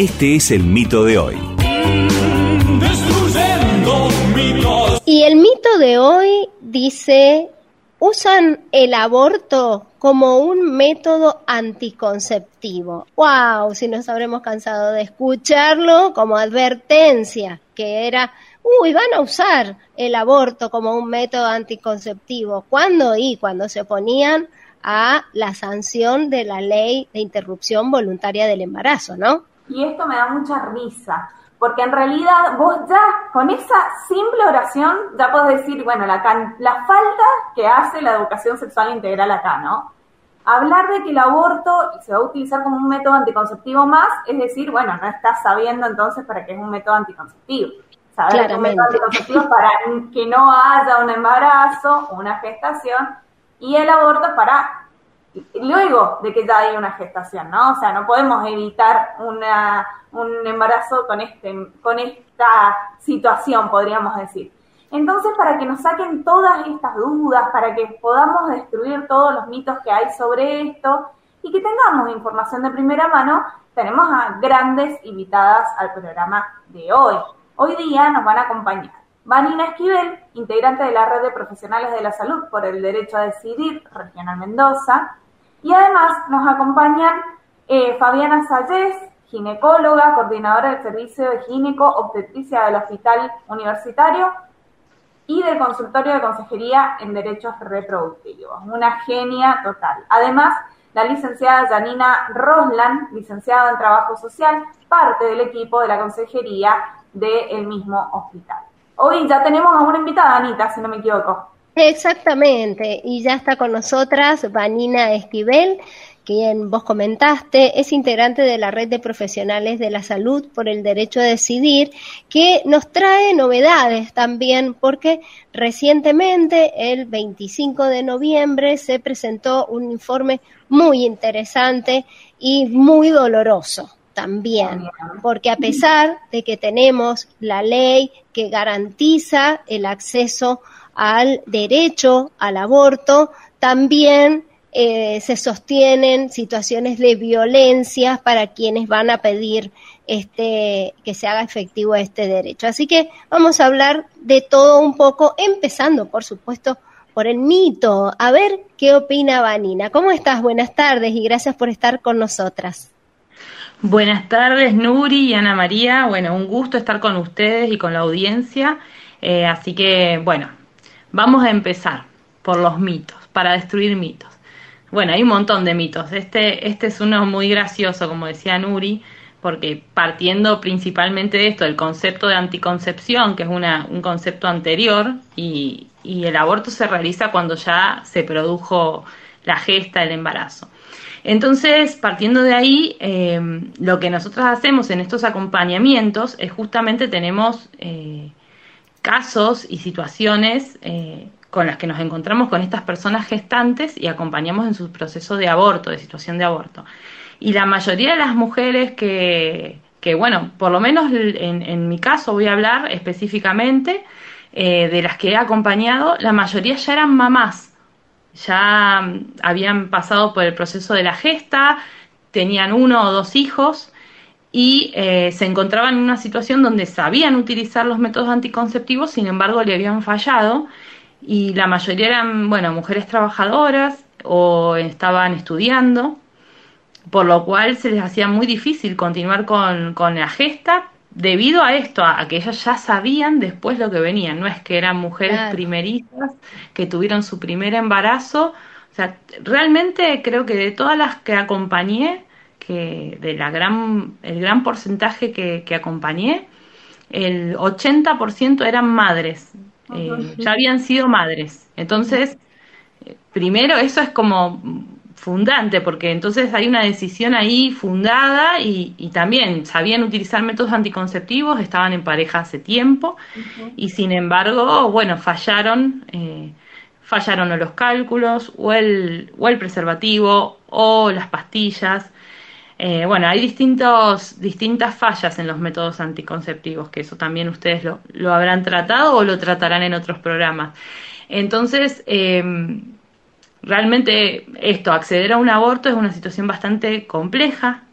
Este es el mito de hoy. Y el mito de hoy dice, usan el aborto como un método anticonceptivo. ¡Wow! Si nos habremos cansado de escucharlo como advertencia, que era, uy, van a usar el aborto como un método anticonceptivo. ¿Cuándo? Y cuando se oponían a la sanción de la ley de interrupción voluntaria del embarazo, ¿no? Y esto me da mucha risa, porque en realidad vos ya con esa simple oración ya podés decir, bueno, la, la falta que hace la educación sexual integral acá, ¿no? Hablar de que el aborto se va a utilizar como un método anticonceptivo más, es decir, bueno, no estás sabiendo entonces para qué es un método anticonceptivo. Saber que es un método anticonceptivo para que no haya un embarazo, una gestación, y el aborto para luego de que ya hay una gestación, ¿no? O sea, no podemos evitar una, un embarazo con, este, con esta situación, podríamos decir. Entonces, para que nos saquen todas estas dudas, para que podamos destruir todos los mitos que hay sobre esto y que tengamos información de primera mano, tenemos a grandes invitadas al programa de hoy. Hoy día nos van a acompañar Vanina Esquivel, integrante de la Red de Profesionales de la Salud por el Derecho a Decidir, Regional Mendoza, y además nos acompañan eh, Fabiana Salles, ginecóloga, coordinadora del Servicio de Gineco Obstetricia del Hospital Universitario y del Consultorio de Consejería en Derechos Reproductivos. Una genia total. Además, la licenciada Janina Roslan, licenciada en Trabajo Social, parte del equipo de la Consejería del mismo hospital. Hoy ya tenemos a una invitada, Anita, si no me equivoco. Exactamente, y ya está con nosotras Vanina Esquivel, quien vos comentaste, es integrante de la Red de Profesionales de la Salud por el Derecho a Decidir, que nos trae novedades también, porque recientemente, el 25 de noviembre, se presentó un informe muy interesante y muy doloroso también, porque a pesar de que tenemos la ley que garantiza el acceso al derecho al aborto, también eh, se sostienen situaciones de violencia para quienes van a pedir este, que se haga efectivo este derecho. Así que vamos a hablar de todo un poco, empezando, por supuesto, por el mito. A ver qué opina Vanina. ¿Cómo estás? Buenas tardes y gracias por estar con nosotras. Buenas tardes, Nuri y Ana María. Bueno, un gusto estar con ustedes y con la audiencia. Eh, así que, bueno, Vamos a empezar por los mitos, para destruir mitos. Bueno, hay un montón de mitos. Este, este es uno muy gracioso, como decía Nuri, porque partiendo principalmente de esto, del concepto de anticoncepción, que es una, un concepto anterior, y, y el aborto se realiza cuando ya se produjo la gesta, el embarazo. Entonces, partiendo de ahí, eh, lo que nosotros hacemos en estos acompañamientos es justamente tenemos eh, casos y situaciones eh, con las que nos encontramos con estas personas gestantes y acompañamos en su proceso de aborto, de situación de aborto. Y la mayoría de las mujeres que, que bueno, por lo menos en, mi caso voy a hablar específicamente eh, de las que he acompañado, la mayoría ya eran mamás, ya mm, habían pasado por el proceso de la gesta, tenían uno o dos hijos y eh, se encontraban en una situación donde sabían utilizar los métodos anticonceptivos, sin embargo le habían fallado y la mayoría eran, bueno, mujeres trabajadoras o estaban estudiando, por lo cual se les hacía muy difícil continuar con, la gesta debido a esto, a, que ellas ya sabían después lo que venían, no es que eran mujeres primerizas que tuvieron su primer embarazo, o sea, realmente creo que de todas las que acompañé, de la gran, el gran porcentaje que, acompañé, el 80% eran madres, eh, ya habían sido madres. Entonces, primero eso es como fundante, porque entonces hay una decisión ahí fundada y, también sabían utilizar métodos anticonceptivos, estaban en pareja hace tiempo y sin embargo, bueno, fallaron, eh, fallaron o los cálculos o el, o el preservativo o las pastillas eh, bueno, hay distintos, distintas fallas en los métodos anticonceptivos, que eso también ustedes lo, lo habrán tratado o lo tratarán en otros programas. Entonces, eh, realmente esto, acceder a un aborto es una situación bastante compleja,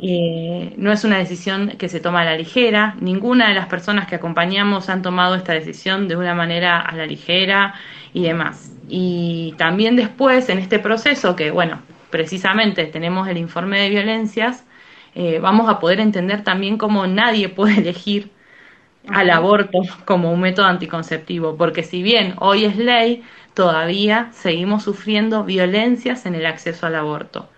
Eh, no es una decisión que se toma a la ligera. Ninguna de las personas que acompañamos han tomado esta decisión de una manera a la ligera y demás. Y también después, en este proceso, que bueno, precisamente tenemos el informe de violencias, eh, vamos a poder entender también cómo nadie puede elegir al aborto como un método anticonceptivo, porque si bien hoy es ley, todavía seguimos sufriendo violencias en el acceso al aborto.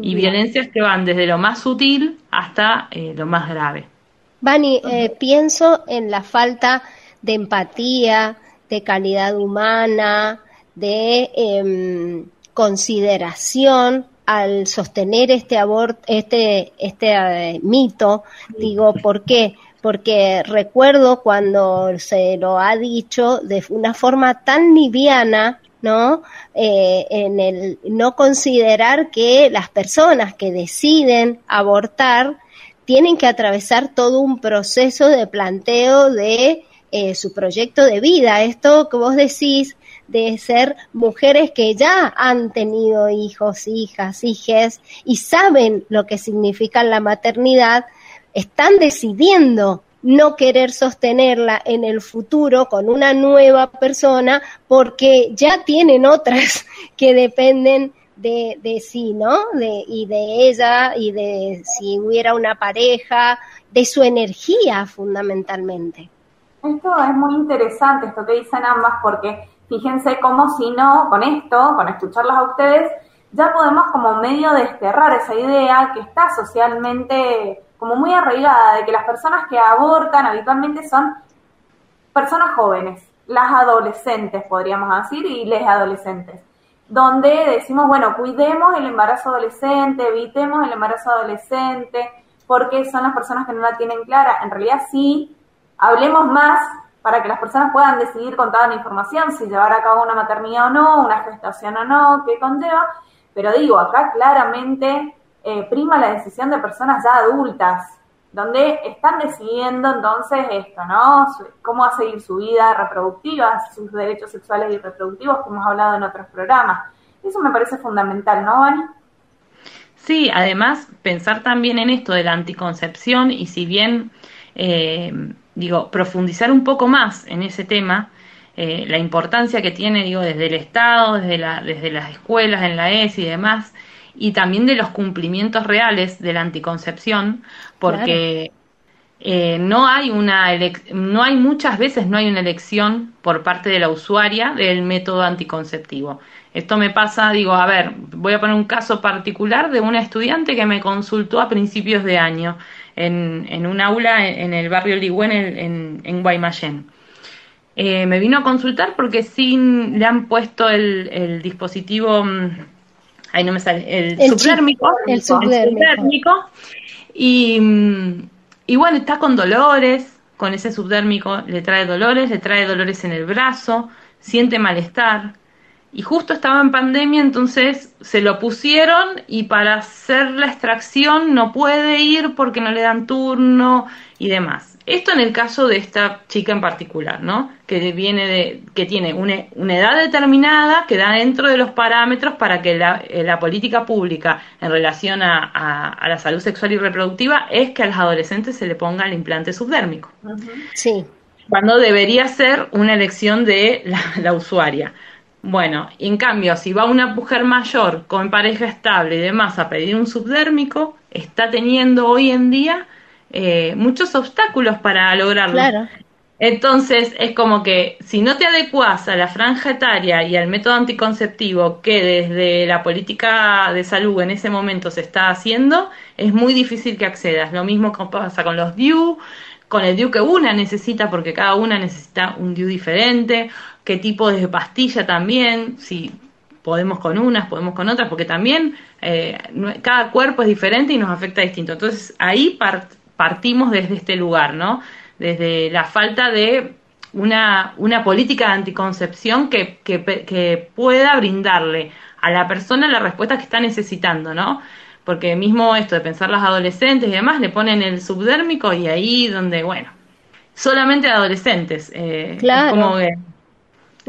Y violencias que van desde lo más sutil hasta eh, lo más grave. Vani, eh, pienso en la falta de empatía, de calidad humana, de em, consideración al sostener este aborto, este, este eh, mito. Digo, ¿por qué? Porque recuerdo cuando se lo ha dicho de una forma tan liviana, ¿no? Eh, en el no considerar que las personas que deciden abortar tienen que atravesar todo un proceso de planteo de eh, su proyecto de vida. Esto que vos decís de ser mujeres que ya han tenido hijos, hijas, hijes y saben lo que significa la maternidad, están decidiendo no querer sostenerla en el futuro con una nueva persona porque ya tienen otras que dependen de, de sí, ¿no? De, y de ella y de si hubiera una pareja, de su energía fundamentalmente. Esto es muy interesante, esto que dicen ambas, porque fíjense cómo si no, con esto, con escucharlas a ustedes, ya podemos como medio desterrar esa idea que está socialmente como muy arraigada de que las personas que abortan habitualmente son personas jóvenes, las adolescentes, podríamos decir, y les adolescentes, donde decimos, bueno, cuidemos el embarazo adolescente, evitemos el embarazo adolescente, porque son las personas que no la tienen clara. En realidad sí, hablemos más para que las personas puedan decidir con toda la información si llevar a cabo una maternidad o no, una gestación o no, qué conlleva. Pero digo, acá claramente eh, prima la decisión de personas ya adultas, donde están decidiendo entonces esto, ¿no? Cómo va a seguir su vida reproductiva, sus derechos sexuales y reproductivos, que hemos hablado en otros programas. Eso me parece fundamental, ¿no, Vani? Sí, además pensar también en esto de la anticoncepción y si bien, eh, digo, profundizar un poco más en ese tema, eh, la importancia que tiene, digo, desde el Estado, desde, la, desde las escuelas, en la ES y demás, y también de los cumplimientos reales de la anticoncepción, porque eh, no hay una no hay muchas veces no hay una elección por parte de la usuaria del método anticonceptivo. Esto me pasa, digo, a ver, voy a poner un caso particular de una estudiante que me consultó a principios de año en, en un aula en, el barrio Ligüen en, en, Guaymallén. Eh, me vino a consultar porque sin le han puesto el, el dispositivo mm, ahí no me sale, el, subdérmico, el subdérmico. Y, y bueno, está con dolores, con ese subdérmico le trae dolores, le trae dolores en el brazo, siente malestar. Y justo estaba en pandemia, entonces se lo pusieron y para hacer la extracción no puede ir porque no le dan turno y demás. Esto en el caso de esta chica en particular, ¿no? Que viene de, que tiene una, edad determinada que da dentro de los parámetros para que la, eh, la política pública en relación a, la salud sexual y reproductiva es que a los adolescentes se le ponga el implante subdérmico. Sí. Cuando debería ser una elección de la, la usuaria. Bueno, en cambio, si va una mujer mayor con pareja estable y demás a pedir un subdérmico, está teniendo hoy en día eh, muchos obstáculos para lograrlo. Entonces es como que si no te adecuas a la franja etaria y al método anticonceptivo que desde la política de salud en ese momento se está haciendo, es muy difícil que accedas. Lo mismo pasa con los DIU, con el DIU que una necesita, porque cada una necesita un DIU diferente, qué tipo de pastilla también, si podemos con unas, podemos con otras, porque también eh, cada cuerpo es diferente y nos afecta distinto. Entonces ahí parte partimos desde este lugar, ¿no? Desde la falta de una, una política de anticoncepción que, que, pueda brindarle a la persona la respuesta que está necesitando, ¿no? Porque mismo esto de pensar las adolescentes y demás, le ponen el subdérmico y ahí donde, bueno, solamente adolescentes. Eh, claro.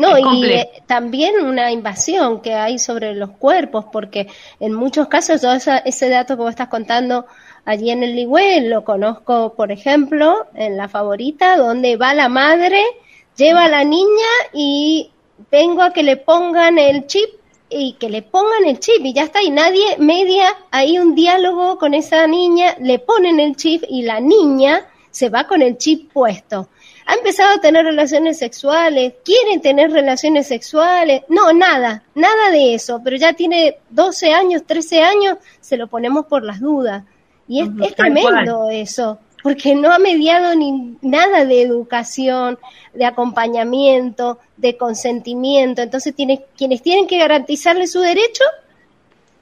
No, y eh, también una invasión que hay sobre los cuerpos, porque en muchos casos todo ese dato que vos estás contando allí en el Ligüe lo conozco, por ejemplo, en la favorita, donde va la madre, lleva a la niña y vengo a que le pongan el chip y que le pongan el chip y ya está, y nadie media ahí un diálogo con esa niña, le ponen el chip y la niña se va con el chip puesto. Ha empezado a tener relaciones sexuales, quieren tener relaciones sexuales, no, nada, nada de eso, pero ya tiene 12 años, 13 años, se lo ponemos por las dudas. Y es, tremendo eso, porque no ha mediado ni nada de educación, de acompañamiento, de consentimiento. Entonces, tiene, quienes tienen que garantizarle su derecho,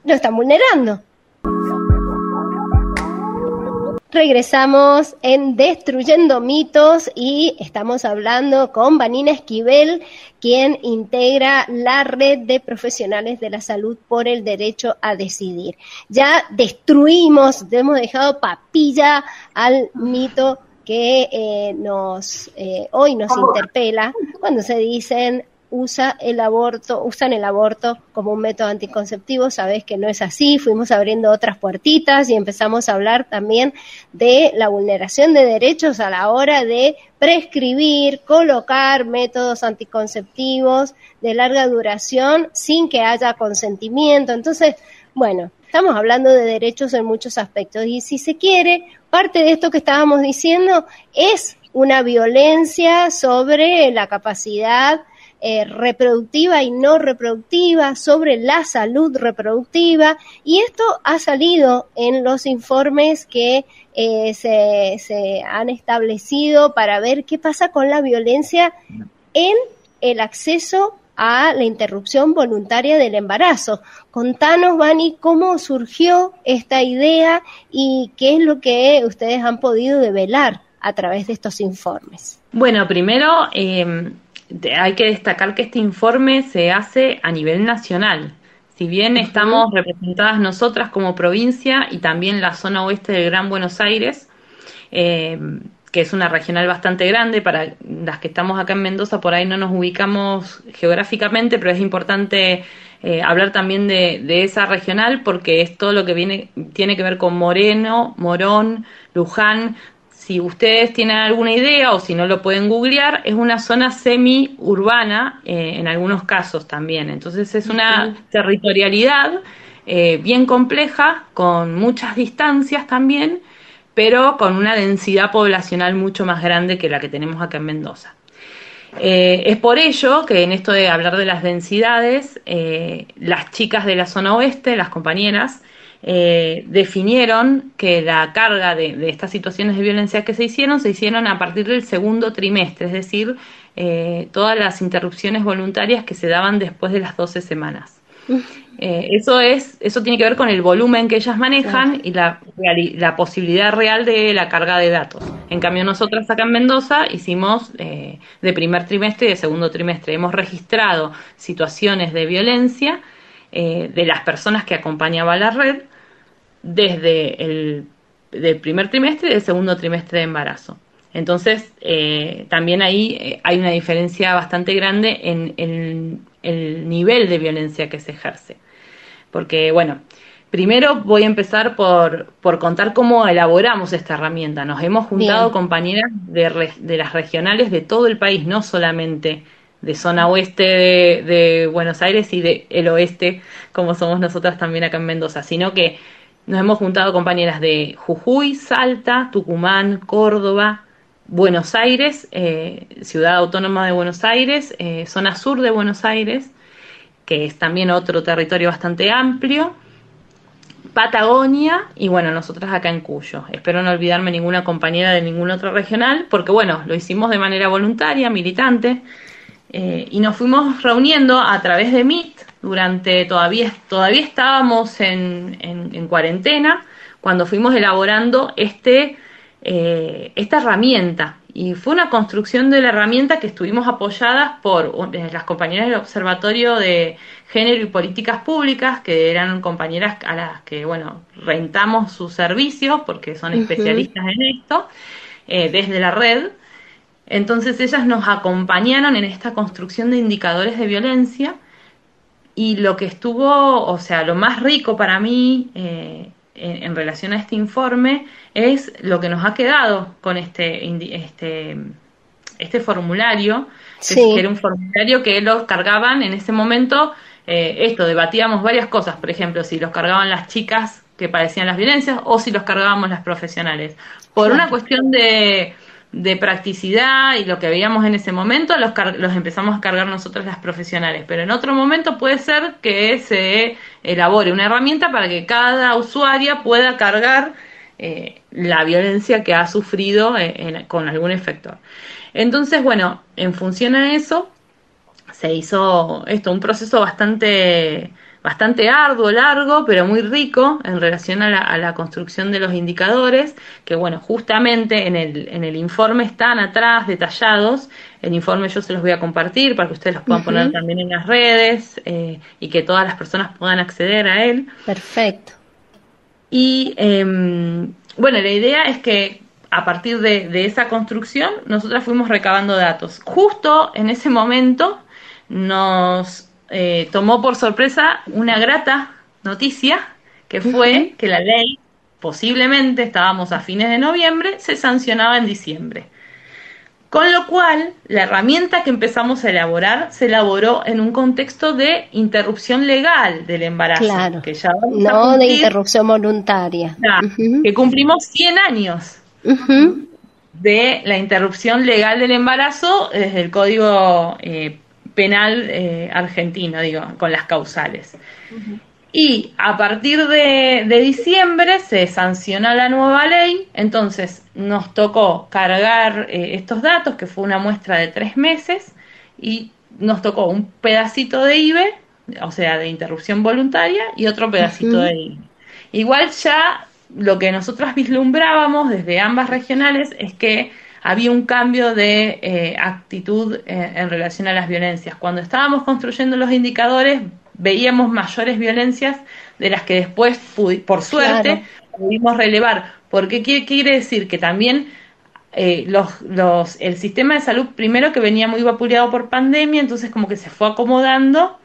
lo están vulnerando. Regresamos en Destruyendo Mitos y estamos hablando con Vanina Esquivel, quien integra la red de profesionales de la salud por el derecho a decidir. Ya destruimos, hemos dejado papilla al mito que eh, nos eh, hoy nos interpela cuando se dicen usa el aborto, usan el aborto como un método anticonceptivo, sabes que no es así, fuimos abriendo otras puertitas y empezamos a hablar también de la vulneración de derechos a la hora de prescribir, colocar métodos anticonceptivos de larga duración sin que haya consentimiento. Entonces, bueno, estamos hablando de derechos en muchos aspectos y si se quiere, parte de esto que estábamos diciendo es una violencia sobre la capacidad eh, reproductiva y no reproductiva, sobre la salud reproductiva, y esto ha salido en los informes que eh, se, se han establecido para ver qué pasa con la violencia en el acceso a la interrupción voluntaria del embarazo. Contanos, Vani, cómo surgió esta idea y qué es lo que ustedes han podido develar a través de estos informes. Bueno, primero, eh, hay que destacar que este informe se hace a nivel nacional. Si bien estamos representadas nosotras como provincia y también la zona oeste del Gran Buenos Aires, eh, que es una regional bastante grande, para las que estamos acá en Mendoza por ahí no nos ubicamos geográficamente, pero es importante eh, hablar también de, de, esa regional porque es todo lo que viene, tiene que ver con Moreno, Morón, Luján, si ustedes tienen alguna idea o si no lo pueden googlear, es una zona semi-urbana eh, en algunos casos también. Entonces es una territorialidad eh, bien compleja, con muchas distancias también, pero con una densidad poblacional mucho más grande que la que tenemos acá en Mendoza. Eh, es por ello que en esto de hablar de las densidades, las chicas de la zona oeste, las compañeras, eh, definieron que la carga de, estas situaciones de violencia que se hicieron se hicieron a partir del segundo trimestre, es decir, eh, todas las interrupciones voluntarias que se daban después de las 12 semanas. Eh, eso es, eso tiene que ver con el volumen que ellas manejan y la, la, posibilidad real de la carga de datos. En cambio, nosotras acá en Mendoza hicimos de primer trimestre y de segundo trimestre. Hemos registrado situaciones de violencia de las personas que acompañaba la red desde el primer trimestre y el segundo trimestre de embarazo. Entonces, eh, también ahí eh, hay una diferencia bastante grande en, el nivel de violencia que se ejerce. Porque, bueno, primero voy a empezar por, por contar cómo elaboramos esta herramienta. Nos hemos juntado compañeras de, de, las regionales de todo el país, no solamente de zona oeste de, de Buenos Aires y del el oeste, como somos nosotras también acá en Mendoza, sino que nos hemos juntado compañeras de Jujuy, Salta, Tucumán, Córdoba, Buenos Aires, eh, Ciudad Autónoma de Buenos Aires, eh, zona sur de Buenos Aires, que es también otro territorio bastante amplio, Patagonia y bueno, nosotras acá en Cuyo. Espero no olvidarme ninguna compañera de ninguna otra regional, porque bueno, lo hicimos de manera voluntaria, militante, eh, y nos fuimos reuniendo a través de Meet durante, todavía, todavía estábamos en, en, cuarentena, cuando fuimos elaborando este, eh, esta herramienta. Y fue una construcción de la herramienta que estuvimos apoyadas por las compañeras del Observatorio de Género y Políticas Públicas, que eran compañeras a las que, bueno, rentamos sus servicios porque son especialistas en esto, eh, desde la red. Entonces ellas nos acompañaron en esta construcción de indicadores de violencia y lo que estuvo, o sea, lo más rico para mí eh, en, relación a este informe es lo que nos ha quedado con este, este, este formulario, que, era un formulario que los cargaban en ese momento, eh, esto, debatíamos varias cosas, por ejemplo, si los cargaban las chicas que padecían las violencias o si los cargábamos las profesionales. Por una cuestión de de practicidad y lo que veíamos en ese momento los, los empezamos a cargar nosotros las profesionales, pero en otro momento puede ser que se elabore una herramienta para que cada usuaria pueda cargar eh, la violencia que ha sufrido eh, con algún efector. Entonces, bueno, en función a eso, se hizo esto, un proceso bastante bastante arduo, largo, pero muy rico en relación a la, construcción de los indicadores, que bueno, justamente en el, en el informe están atrás detallados. El informe yo se los voy a compartir para que ustedes los puedan poner también en las redes eh, y que todas las personas puedan acceder a él. Perfecto. Y em, bueno, la idea es que a partir de, de esa construcción nosotras fuimos recabando datos. Justo en ese momento nos eh, tomó por sorpresa una grata noticia, que fue que la ley, posiblemente, estábamos a fines de noviembre, se sancionaba en diciembre. Con lo cual, la herramienta que empezamos a elaborar se elaboró en un contexto de interrupción legal del embarazo. Claro. Que ya no de interrupción voluntaria. Que cumplimos 100 años de la interrupción legal del embarazo desde el Código eh, penal eh, argentino, digo, con las causales. Y a partir de, diciembre se sancionó la nueva ley, entonces nos tocó cargar eh, estos datos, que fue una muestra de tres meses, y nos tocó un pedacito de IBE, o sea, de interrupción voluntaria, y otro pedacito de IBE. Igual ya lo que nosotros vislumbrábamos desde ambas regionales es que había un cambio de eh, actitud eh, en relación a las violencias. Cuando estábamos construyendo los indicadores, veíamos mayores violencias de las que después, por suerte, pudimos relevar. Porque qué quiere decir que también eh, los, los, el sistema de salud, primero que venía muy vapuleado por pandemia, entonces como que se fue acomodando.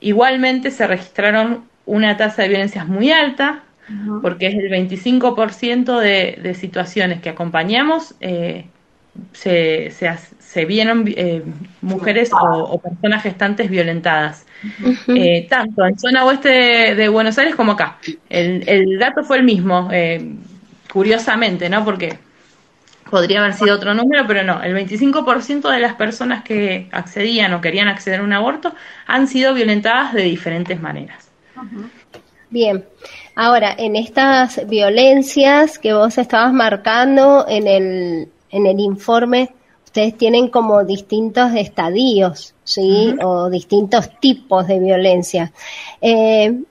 Igualmente se registraron una tasa de violencias muy alta, porque es el 25% de, de situaciones que acompañamos eh, se, se, vieron eh, mujeres o, personas gestantes violentadas, eh, tanto en zona oeste de, Buenos Aires como acá. El, el dato fue el mismo, curiosamente, ¿no? Porque podría haber sido otro número, pero no, el 25% de las personas que accedían o querían acceder a un aborto han sido violentadas de diferentes maneras. Bien, ahora en estas violencias que vos estabas marcando en el, en el informe, ustedes tienen como distintos estadios, ¿sí? O distintos tipos de violencia. Eh,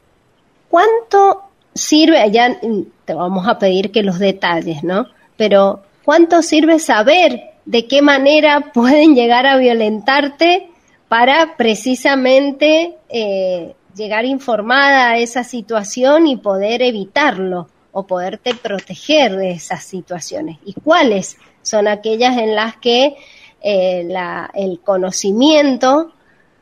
¿Cuánto sirve, ya te vamos a pedir que los detalles, ¿no? Pero ¿cuánto sirve saber de qué manera pueden llegar a violentarte para precisamente eh, llegar informada a esa situación y poder evitarlo o poderte proteger de esas situaciones. ¿Y cuáles son aquellas en las que eh, el conocimiento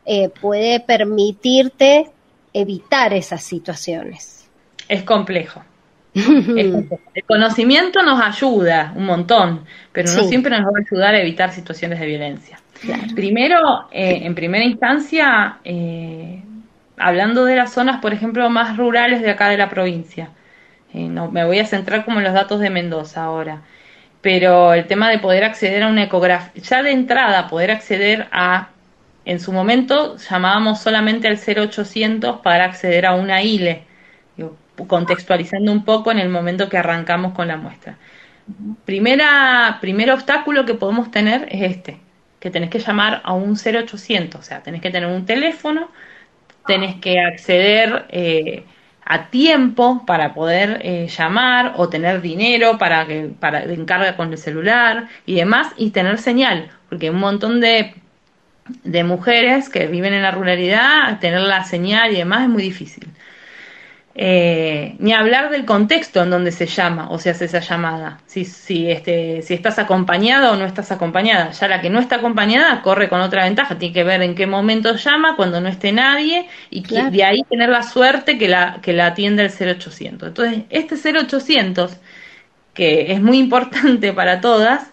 eh, puede permitirte evitar esas situaciones? Es complejo. El conocimiento nos ayuda un montón, pero no siempre nos va a ayudar a evitar situaciones de violencia. Primero, eh, en primera instancia, hablando de las zonas, por ejemplo, más rurales de acá de la provincia. Eh, no, me voy a centrar como en los datos de Mendoza ahora. Pero el tema de poder acceder a una ecografía, ya de entrada poder acceder a, en su momento llamábamos solamente al 0800 para acceder a una ILE, contextualizando un poco en el momento que arrancamos con la muestra. Primera, primer obstáculo que podemos tener es este, que tenés que llamar a un 0800, o sea, tenés que tener un teléfono tenés que acceder eh, a tiempo para poder eh, llamar o tener dinero para que para encarga con el celular y demás y tener señal porque un montón de de mujeres que viven en la ruralidad tener la señal y demás es muy difícil Eh, ni hablar del contexto en donde se llama o se hace esa llamada. Si, si, este, si estás acompañada o no estás acompañada. Ya la que no está acompañada corre con otra ventaja. Tiene que ver en qué momento llama, cuando no esté nadie, y de ahí tener la suerte que la, que la atienda el 0800. Entonces, este 0800, que es muy importante para todas,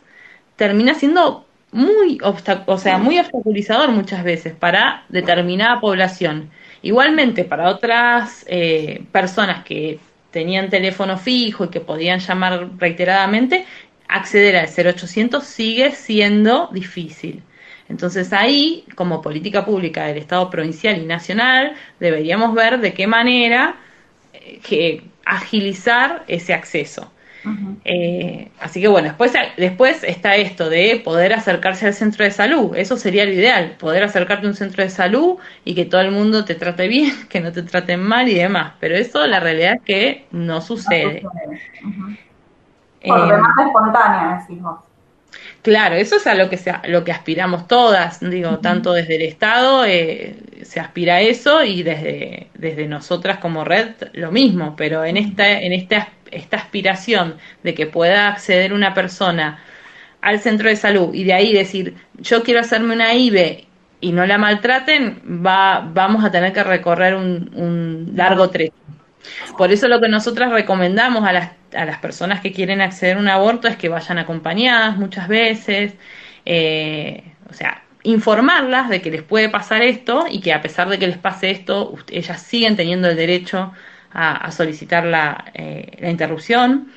termina siendo muy, o sea, muy obstaculizador muchas veces para determinada población. Igualmente, para otras eh, personas que tenían teléfono fijo y que podían llamar reiteradamente, acceder al 0800 sigue siendo difícil. Entonces ahí, como política pública del Estado provincial y nacional, deberíamos ver de qué manera eh, que agilizar ese acceso. Eh, así que bueno, después, después está esto de poder acercarse al centro de salud. Eso sería lo ideal, poder acercarte a un centro de salud y que todo el mundo te trate bien, que no te traten mal y demás. Pero eso la realidad es que no sucede. Por eh, demás espontánea, decimos. Claro, eso es a lo que, se, lo que aspiramos todas, digo, tanto desde el Estado eh, se aspira a eso y desde, desde nosotras como red lo mismo, pero en esta, en esta, esta aspiración de que pueda acceder una persona al centro de salud y de ahí decir, yo quiero hacerme una IBE y no la maltraten, va, vamos a tener que recorrer un, un largo trecho. Por eso lo que nosotras recomendamos a las, a las personas que quieren acceder a un aborto es que vayan acompañadas muchas veces, eh, o sea, informarlas de que les puede pasar esto y que a pesar de que les pase esto, ellas siguen teniendo el derecho a, solicitar la, eh, la, interrupción.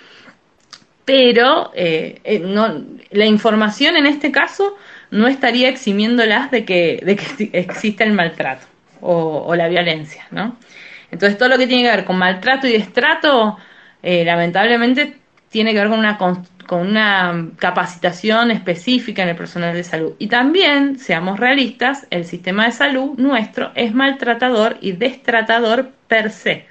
Pero eh, no, la información en este caso no estaría eximiéndolas de que, de que exista el maltrato o, o la violencia, ¿no? Entonces todo lo que tiene que ver con maltrato y destrato, eh, lamentablemente tiene que ver con una, con una capacitación específica en el personal de salud. Y también, seamos realistas, el sistema de salud nuestro es maltratador y destratador per se.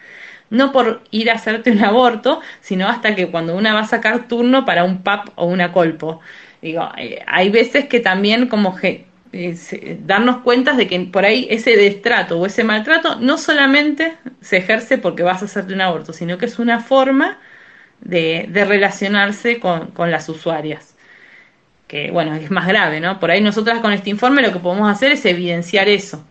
No por ir a hacerte un aborto, sino hasta que cuando una va a sacar turno para un PAP o una colpo. Digo, eh, hay veces que también como que darnos cuenta de que por ahí ese destrato o ese maltrato no solamente se ejerce porque vas a hacerte un aborto, sino que es una forma de, relacionarse con, las usuarias. Que bueno, es más grave, ¿no? Por ahí nosotras con este informe lo que podemos hacer es evidenciar eso.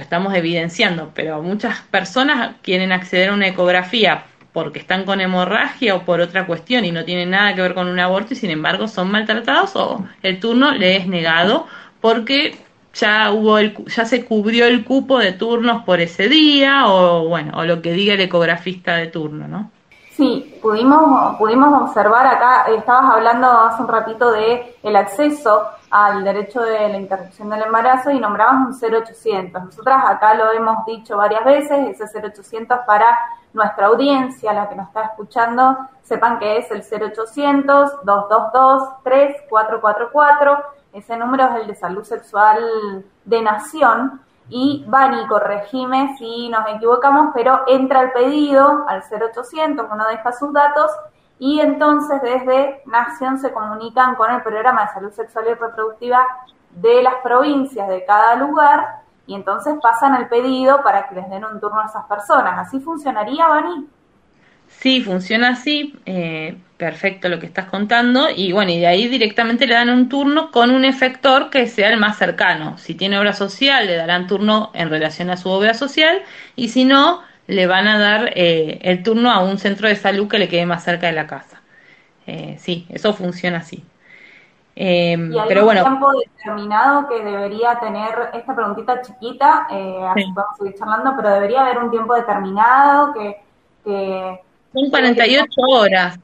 Lo estamos evidenciando, pero muchas personas quieren acceder a una ecografía porque están con hemorragia o por otra cuestión y no tienen nada que ver con un aborto y sin embargo son maltratados o el turno le es negado porque ya hubo el, ya se cubrió el cupo de turnos por ese día o bueno o lo que diga el ecografista de turno no sí pudimos pudimos observar acá estabas hablando hace un ratito de el acceso al derecho de la interrupción del embarazo y nombrabas un 0800 nosotras acá lo hemos dicho varias veces ese 0800 para nuestra audiencia la que nos está escuchando sepan que es el 0800 222 3444 ese número es el de salud sexual de nación. Y Bani, corregime si nos equivocamos, pero entra el pedido al 0800, uno deja sus datos y entonces desde Nación se comunican con el programa de salud sexual y reproductiva de las provincias de cada lugar y entonces pasan el pedido para que les den un turno a esas personas. ¿Así funcionaría, Bani? Sí, funciona así. Eh, perfecto lo que estás contando. Y bueno, y de ahí directamente le dan un turno con un efector que sea el más cercano. Si tiene obra social, le darán turno en relación a su obra social. Y si no, le van a dar eh, el turno a un centro de salud que le quede más cerca de la casa. Eh, sí, eso funciona así. Eh, ¿Y hay pero un bueno, tiempo determinado que debería tener esta preguntita chiquita, eh, así podemos seguir charlando, pero debería haber un tiempo determinado que, que son 48 horas.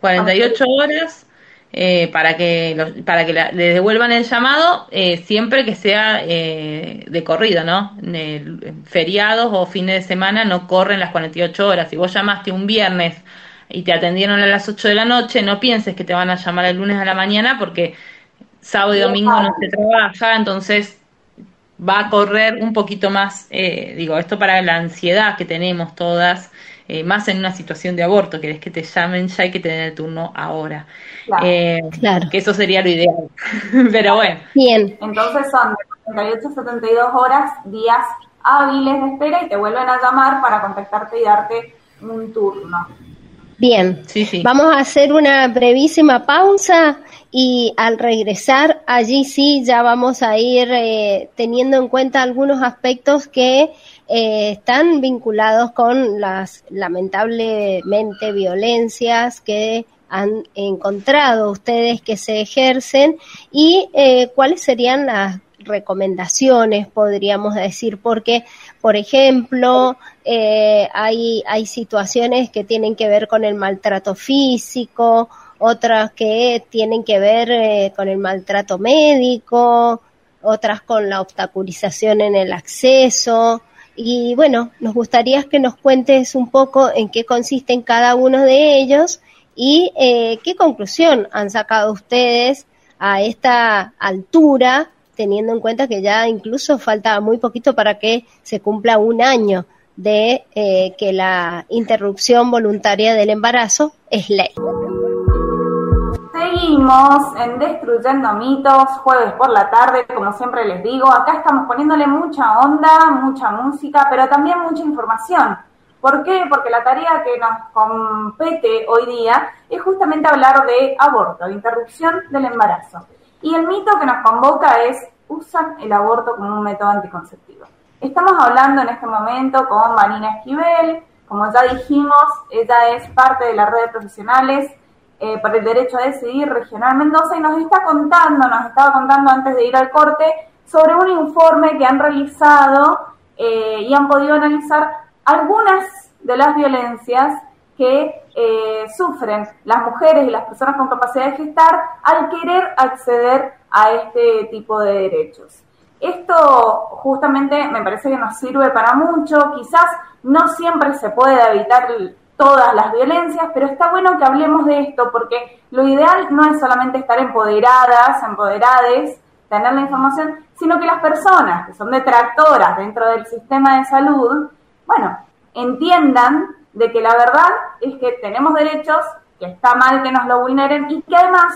48 horas eh, para que para que le devuelvan el llamado eh, siempre que sea eh, de corrido, ¿no? feriados o fines de semana no corren las 48 horas. Si vos llamaste un viernes y te atendieron a las 8 de la noche, no pienses que te van a llamar el lunes a la mañana porque sábado y domingo no se trabaja, entonces va a correr un poquito más, digo, esto para la ansiedad que tenemos todas eh, más en una situación de aborto, que es que te llamen ya y que te den el turno ahora. Eh, claro. Que eso sería lo ideal. Pero bueno. Bien. Entonces son de 48 72 horas, días hábiles de espera y te vuelven a llamar para contactarte y darte un turno. Bien, sí, sí. vamos a hacer una brevísima pausa y al regresar allí sí ya vamos a ir eh, teniendo en cuenta algunos aspectos que eh, están vinculados con las lamentablemente violencias que han encontrado ustedes que se ejercen y eh, cuáles serían las recomendaciones, podríamos decir, porque, por ejemplo, eh, hay, hay situaciones que tienen que ver con el maltrato físico, otras que tienen que ver eh, con el maltrato médico, otras con la obstaculización en el acceso. Y bueno, nos gustaría que nos cuentes un poco en qué consisten cada uno de ellos y eh, qué conclusión han sacado ustedes a esta altura teniendo en cuenta que ya incluso falta muy poquito para que se cumpla un año de eh, que la interrupción voluntaria del embarazo es ley. Seguimos en Destruyendo Mitos, jueves por la tarde, como siempre les digo, acá estamos poniéndole mucha onda, mucha música, pero también mucha información. ¿Por qué? Porque la tarea que nos compete hoy día es justamente hablar de aborto, de interrupción del embarazo. Y el mito que nos convoca es, usan el aborto como un método anticonceptivo. Estamos hablando en este momento con Vanina Esquivel, como ya dijimos, ella es parte de la red de profesionales eh, para el derecho a decidir regional Mendoza y nos está contando, nos estaba contando antes de ir al corte, sobre un informe que han realizado eh, y han podido analizar algunas de las violencias que eh, sufren las mujeres y las personas con capacidad de gestar al querer acceder a este tipo de derechos. Esto justamente me parece que nos sirve para mucho, quizás no siempre se puede evitar todas las violencias, pero está bueno que hablemos de esto porque lo ideal no es solamente estar empoderadas, empoderades, tener la información, sino que las personas que son detractoras dentro del sistema de salud, bueno, entiendan de que la verdad es que tenemos derechos, que está mal que nos lo vulneren y que además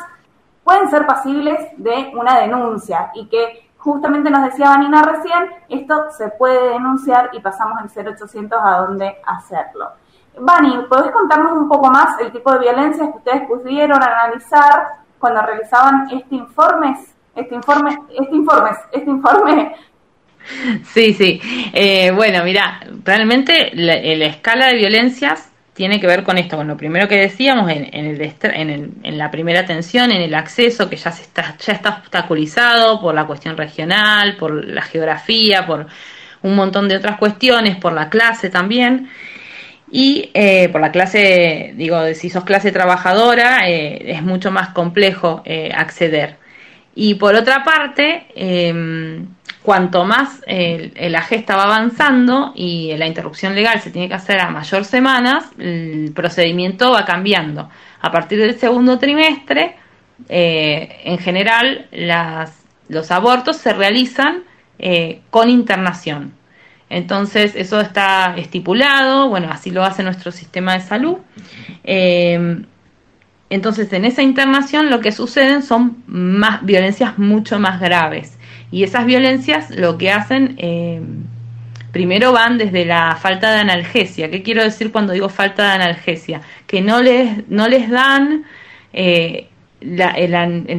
pueden ser pasibles de una denuncia y que justamente nos decía Vanina recién, esto se puede denunciar y pasamos el 0800 a dónde hacerlo. Vani, ¿podés contarnos un poco más el tipo de violencias que ustedes pudieron analizar cuando realizaban este informe? Este informe, este informe, este informe Sí, sí. Eh, bueno, mira, realmente la, escala de violencias tiene que ver con esto, con lo primero que decíamos en, el, en, en, la primera atención, en el acceso que ya, se está, ya está obstaculizado por la cuestión regional, por la geografía, por un montón de otras cuestiones, por la clase también. Y eh, por la clase, digo, si sos clase trabajadora, eh, es mucho más complejo acceder. Y por otra parte, em, cuanto más la gesta va avanzando y la interrupción legal se tiene que hacer a mayor semanas, el procedimiento va cambiando. A partir del segundo trimestre, eh, en general, los abortos se realizan eh, con internación. Entonces, eso está estipulado, bueno, así lo hace nuestro sistema de salud. Eh, entonces, en esa internación lo que suceden son más violencias mucho más graves. Y esas violencias lo que hacen, eh, primero van desde la falta de analgesia. ¿Qué quiero decir cuando digo falta de analgesia? Que no les, no les dan eh, la,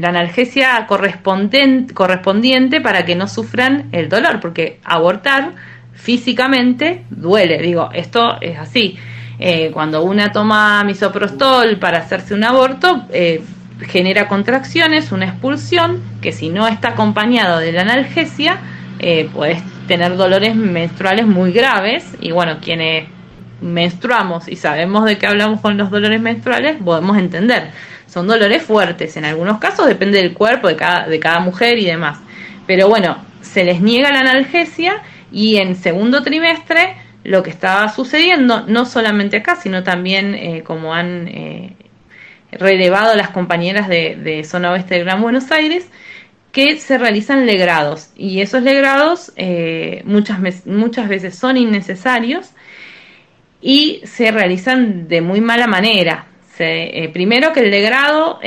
analgesia correspondiente, correspondiente para que no sufran el dolor, porque abortar físicamente duele. Digo, esto es así. Eh, cuando una toma misoprostol para hacerse un aborto, genera contracciones, una expulsión, que si no está acompañado de la analgesia, eh, puedes tener dolores menstruales muy graves. Y bueno, quienes menstruamos y sabemos de qué hablamos con los dolores menstruales, podemos entender. Son dolores fuertes, en algunos casos depende del cuerpo de cada, de cada mujer y demás. Pero bueno, se les niega la analgesia y en segundo trimestre lo que estaba sucediendo, no solamente acá, sino también eh, como han eh, relevado las compañeras de, zona oeste del Gran Buenos Aires, que se realizan legrados y esos legrados eh, muchas, muchas veces son innecesarios y se realizan de muy mala manera. Primero que el legrado,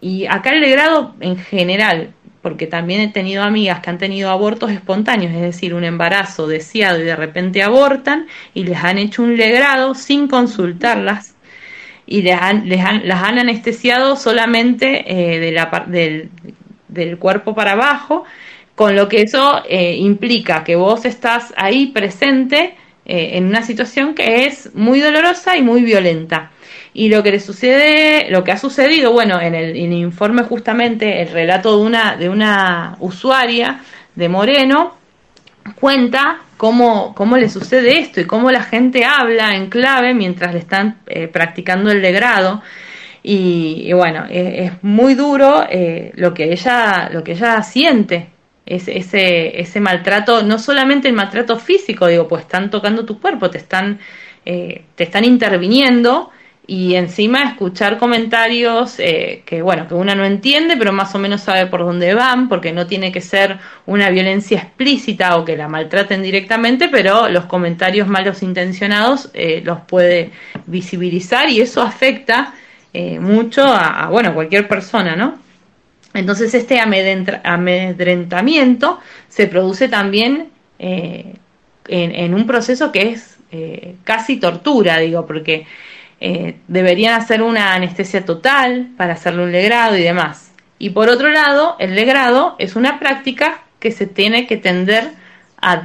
y acá el legrado en general, porque también he tenido amigas que han tenido abortos espontáneos, es decir, un embarazo deseado y de repente abortan y les han hecho un legrado sin consultarlas y les han, las han anestesiado solamente eh, de la, del, del, cuerpo para abajo, con lo que eso eh, implica que vos estás ahí presente eh, en una situación que es muy dolorosa y muy violenta. Y lo que le sucede, lo que ha sucedido, bueno, en el, informe justamente, el relato de una, de una usuaria de Moreno, cuenta cómo, cómo le sucede esto y cómo la gente habla en clave mientras le están eh, practicando el degrado. Y, bueno, es, muy duro eh, lo que ella, lo que ella siente, ese, ese, ese maltrato, no solamente el maltrato físico, digo, pues están tocando tu cuerpo, te están, eh, te están interviniendo y encima escuchar comentarios eh, que bueno que uno no entiende pero más o menos sabe por dónde van porque no tiene que ser una violencia explícita o que la maltraten directamente pero los comentarios malos intencionados eh, los puede visibilizar y eso afecta eh, mucho a, bueno cualquier persona no entonces este amedrentamiento se produce también en, en, un proceso que es casi tortura digo porque eh, deberían hacer una anestesia total para hacerle un legrado y demás. Y por otro lado, el legrado es una práctica que se tiene que tender a,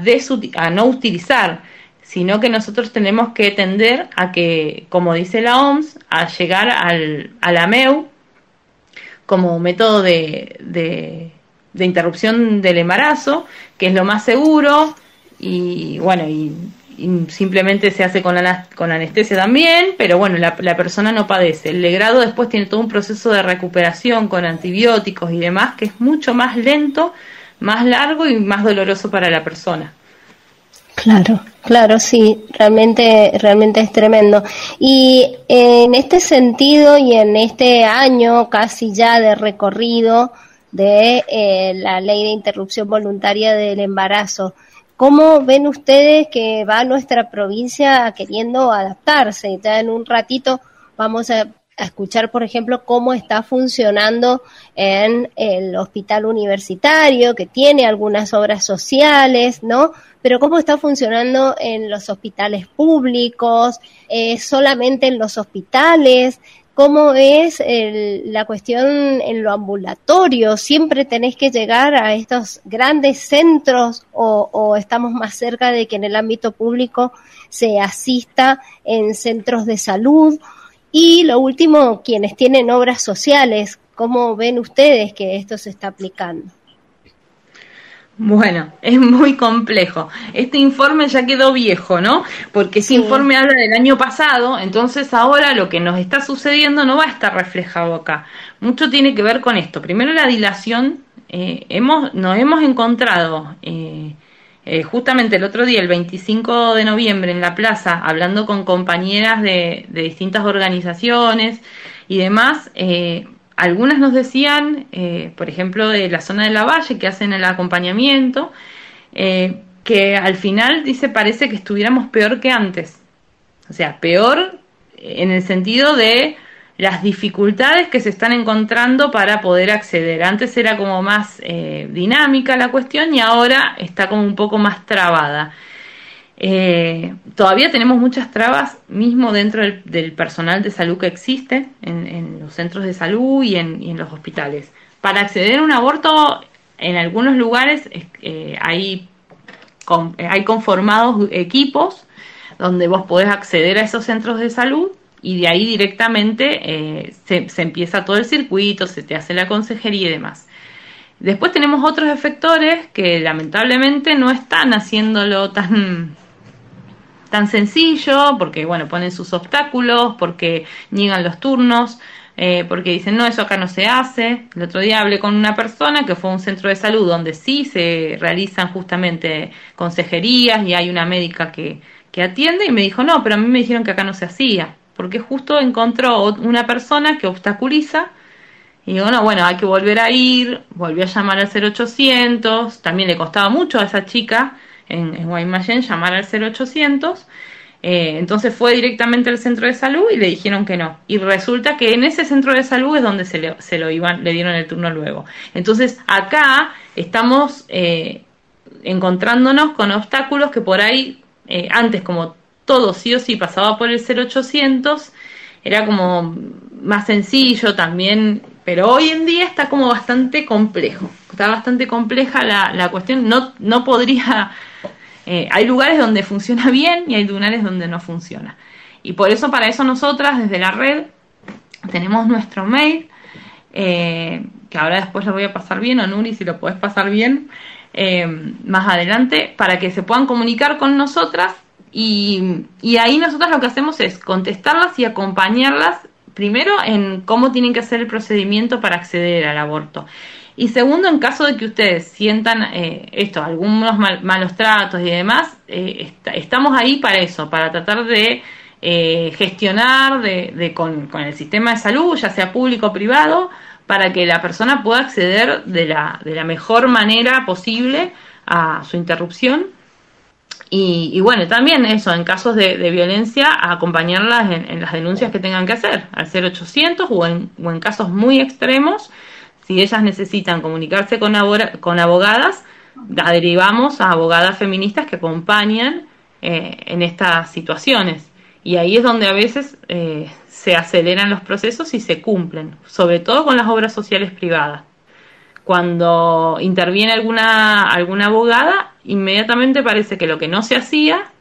a no utilizar, sino que nosotros tenemos que tender a que, como dice la OMS, a llegar al, a la MEU como método de, de, interrupción del embarazo, que es lo más seguro, y bueno, y simplemente se hace con, la, anestesia también, pero bueno, la, persona no padece. El legrado después tiene todo un proceso de recuperación con antibióticos y demás que es mucho más lento, más largo y más doloroso para la persona. Claro, claro, sí, realmente, realmente es tremendo. Y en este sentido y en este año casi ya de recorrido de eh, la ley de interrupción voluntaria del embarazo, ¿Cómo ven ustedes que va nuestra provincia queriendo adaptarse? Ya en un ratito vamos a, escuchar, por ejemplo, cómo está funcionando en el hospital universitario, que tiene algunas obras sociales, ¿no? Pero cómo está funcionando en los hospitales públicos, eh, solamente en los hospitales, cómo es la cuestión en lo ambulatorio. Siempre tenés que llegar a estos grandes centros o, estamos más cerca de que en el ámbito público se asista en centros de salud. Y lo último, quienes tienen obras sociales, ¿cómo ven ustedes que esto se está aplicando? Bueno, es muy complejo. Este informe ya quedó viejo, ¿no? Porque ese informe habla del año pasado, entonces ahora lo que nos está sucediendo no va a estar reflejado acá. Mucho tiene que ver con esto. Primero la dilación. Eh, hemos, nos hemos encontrado eh, eh, justamente el otro día, el 25 de noviembre, en la plaza, hablando con compañeras de, distintas organizaciones y demás. Eh, algunas nos decían, eh, por ejemplo, de la zona de la Valle, que hacen el acompañamiento, que al final, dice, parece que estuviéramos peor que antes. O sea, peor en el sentido de las dificultades que se están encontrando para poder acceder. Antes era como más eh, dinámica la cuestión y ahora está como un poco más trabada. Eh, todavía tenemos muchas trabas mismo dentro del, personal de salud que existe en, los centros de salud y en, los hospitales. Para acceder a un aborto, en algunos lugares eh, hay, hay conformados equipos donde vos podés acceder a esos centros de salud y de ahí directamente eh, se, empieza todo el circuito, se te hace la consejería y demás. Después tenemos otros efectores que lamentablemente no están haciéndolo tan tan sencillo, porque bueno, ponen sus obstáculos, porque niegan los turnos, eh, porque dicen, no, eso acá no se hace. El otro día hablé con una persona que fue a un centro de salud donde sí se realizan justamente consejerías y hay una médica que, que atiende y me dijo, no, pero a mí me dijeron que acá no se hacía, porque justo encontró una persona que obstaculiza. Y digo, no, bueno, hay que volver a ir, volvió a llamar al 0800, también le costaba mucho a esa chica en, en Guaymallén llamar al 0800. Eh, entonces fue directamente al centro de salud y le dijeron que no. Y resulta que en ese centro de salud es donde se, le, se lo iban, le dieron el turno luego. Entonces acá estamos eh, encontrándonos con obstáculos que por ahí, eh, antes como todo sí o sí pasaba por el 0800, era como más sencillo también, pero hoy en día está como bastante complejo, está bastante compleja la, la cuestión, no, no podría, eh, hay lugares donde funciona bien y hay lugares donde no funciona. Y por eso, para eso nosotras desde la red tenemos nuestro mail, eh, que ahora después lo voy a pasar bien, o Nuri, si lo puedes pasar bien, eh, más adelante, para que se puedan comunicar con nosotras y, y ahí nosotras lo que hacemos es contestarlas y acompañarlas primero en cómo tienen que hacer el procedimiento para acceder al aborto. Y segundo, en caso de que ustedes sientan eh, esto, algunos malos tratos y demás, eh, estamos ahí para eso, para tratar de eh, gestionar de, de con, con, el sistema de salud, ya sea público o privado, para que la persona pueda acceder de la, de la mejor manera posible a su interrupción y, bueno, también eso, en casos de, violencia, acompañarlas en, las denuncias que tengan que hacer, al 0800 o en, o en casos muy extremos, si ellas necesitan comunicarse con, con abogadas, la derivamos a abogadas feministas que acompañan eh, en estas situaciones. Y ahí es donde a veces eh, se aceleran los procesos y se cumplen, sobre todo con las obras sociales privadas. Cuando interviene alguna, alguna abogada, inmediatamente parece que lo que no se hacía,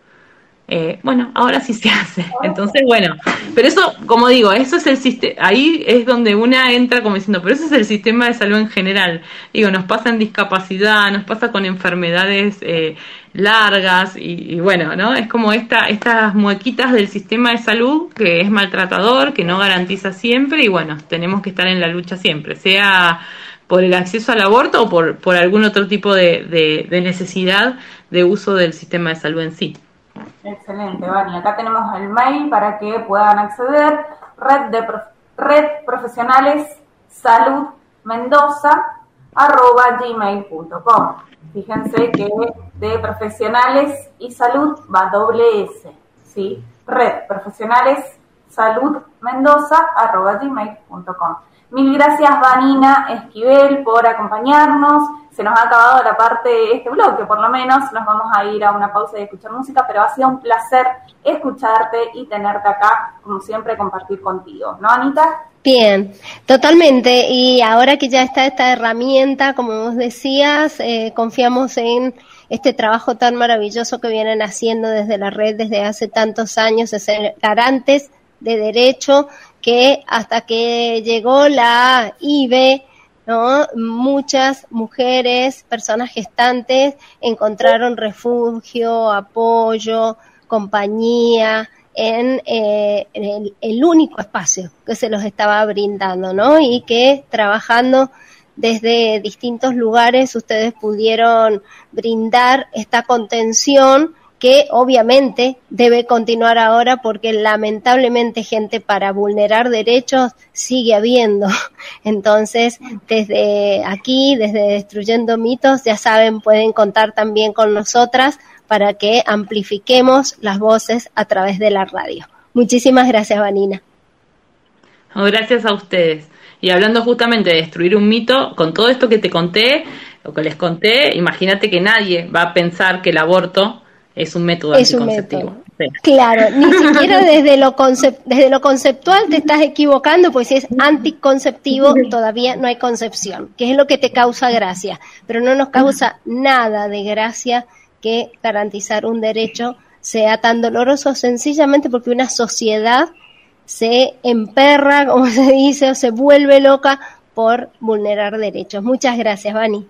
eh, bueno, ahora sí se hace. Entonces, bueno, pero eso, como digo, eso es el sistema, ahí es donde una entra como diciendo, pero eso es el sistema de salud en general. Digo, nos pasa en discapacidad, nos pasa con enfermedades eh, largas y, bueno, ¿no? Es como esta, estas muequitas del sistema de salud que es maltratador, que no garantiza siempre y bueno, tenemos que estar en la lucha siempre, sea por el acceso al aborto o por, por algún otro tipo de, de, necesidad de uso del sistema de salud en sí. Excelente, Vani. Acá tenemos el mail para que puedan acceder. Red de Red Profesionales Salud Mendoza arroba gmail.com. Fíjense que de profesionales y salud va doble S, ¿sí? Red Profesionales Salud Mendoza arroba gmail.com. Mil gracias, Vanina Esquivel, por acompañarnos. Se nos ha acabado la parte de este bloque, por lo menos. Nos vamos a ir a una pausa y escuchar música, pero ha sido un placer escucharte y tenerte acá, como siempre, compartir contigo. ¿No, Anita? Bien, totalmente. Y ahora que ya está esta herramienta, como vos decías, eh, confiamos en este trabajo tan maravilloso que vienen haciendo desde la red desde hace tantos años, de ser garantes de derecho que hasta que llegó la IBE, ¿no? Muchas mujeres, personas gestantes, encontraron refugio, apoyo, compañía en, eh, el, el, único espacio que se los estaba brindando, ¿no? Y que trabajando desde distintos lugares ustedes pudieron brindar esta contención que obviamente debe continuar ahora porque lamentablemente gente para vulnerar derechos sigue habiendo. Entonces, desde aquí, desde Destruyendo Mitos, ya saben, pueden contar también con nosotras para que amplifiquemos las voces a través de la radio. Muchísimas gracias, Vanina. Gracias a ustedes. Y hablando justamente de destruir un mito, con todo esto que te conté, lo que les conté, imagínate que nadie va a pensar que el aborto es un método anticonceptivo. Claro, ni siquiera desde lo, desde lo conceptual te estás equivocando, pues si es anticonceptivo todavía no hay concepción, que es lo que te causa gracia, pero no nos causa nada de gracia que garantizar un derecho sea tan doloroso sencillamente porque una sociedad se emperra, como se dice, o se vuelve loca por vulnerar derechos. Muchas gracias, Vani.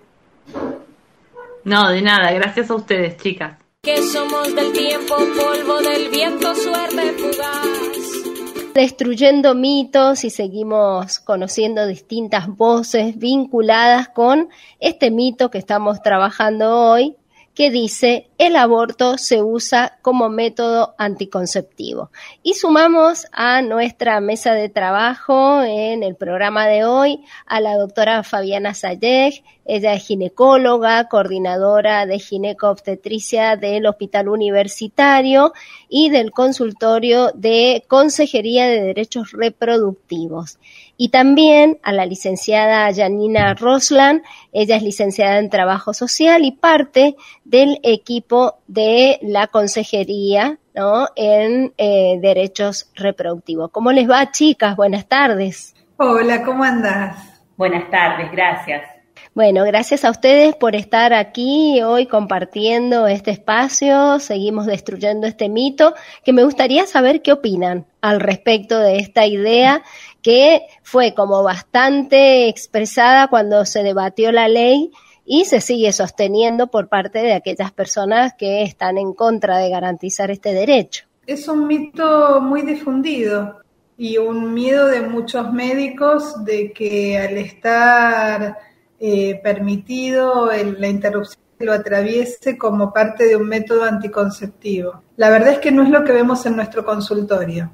No, de nada, gracias a ustedes, chicas que somos del tiempo, polvo del viento, suerte fugaz. Destruyendo mitos y seguimos conociendo distintas voces vinculadas con este mito que estamos trabajando hoy, que dice el aborto se usa como método anticonceptivo. Y sumamos a nuestra mesa de trabajo en el programa de hoy a la doctora Fabiana Sayeg, Ella es ginecóloga, coordinadora de ginecobstetricia del Hospital Universitario y del consultorio de Consejería de Derechos Reproductivos. Y también a la licenciada Janina Roslan, ella es licenciada en Trabajo Social y parte del equipo de la Consejería ¿no? en eh, Derechos Reproductivos. ¿Cómo les va, chicas? Buenas tardes. Hola, ¿cómo andás? Buenas tardes, gracias. Bueno, gracias a ustedes por estar aquí hoy compartiendo este espacio. Seguimos destruyendo este mito que me gustaría saber qué opinan al respecto de esta idea que fue como bastante expresada cuando se debatió la ley y se sigue sosteniendo por parte de aquellas personas que están en contra de garantizar este derecho. Es un mito muy difundido y un miedo de muchos médicos de que al estar eh, permitido la interrupción lo atraviese como parte de un método anticonceptivo. La verdad es que no es lo que vemos en nuestro consultorio.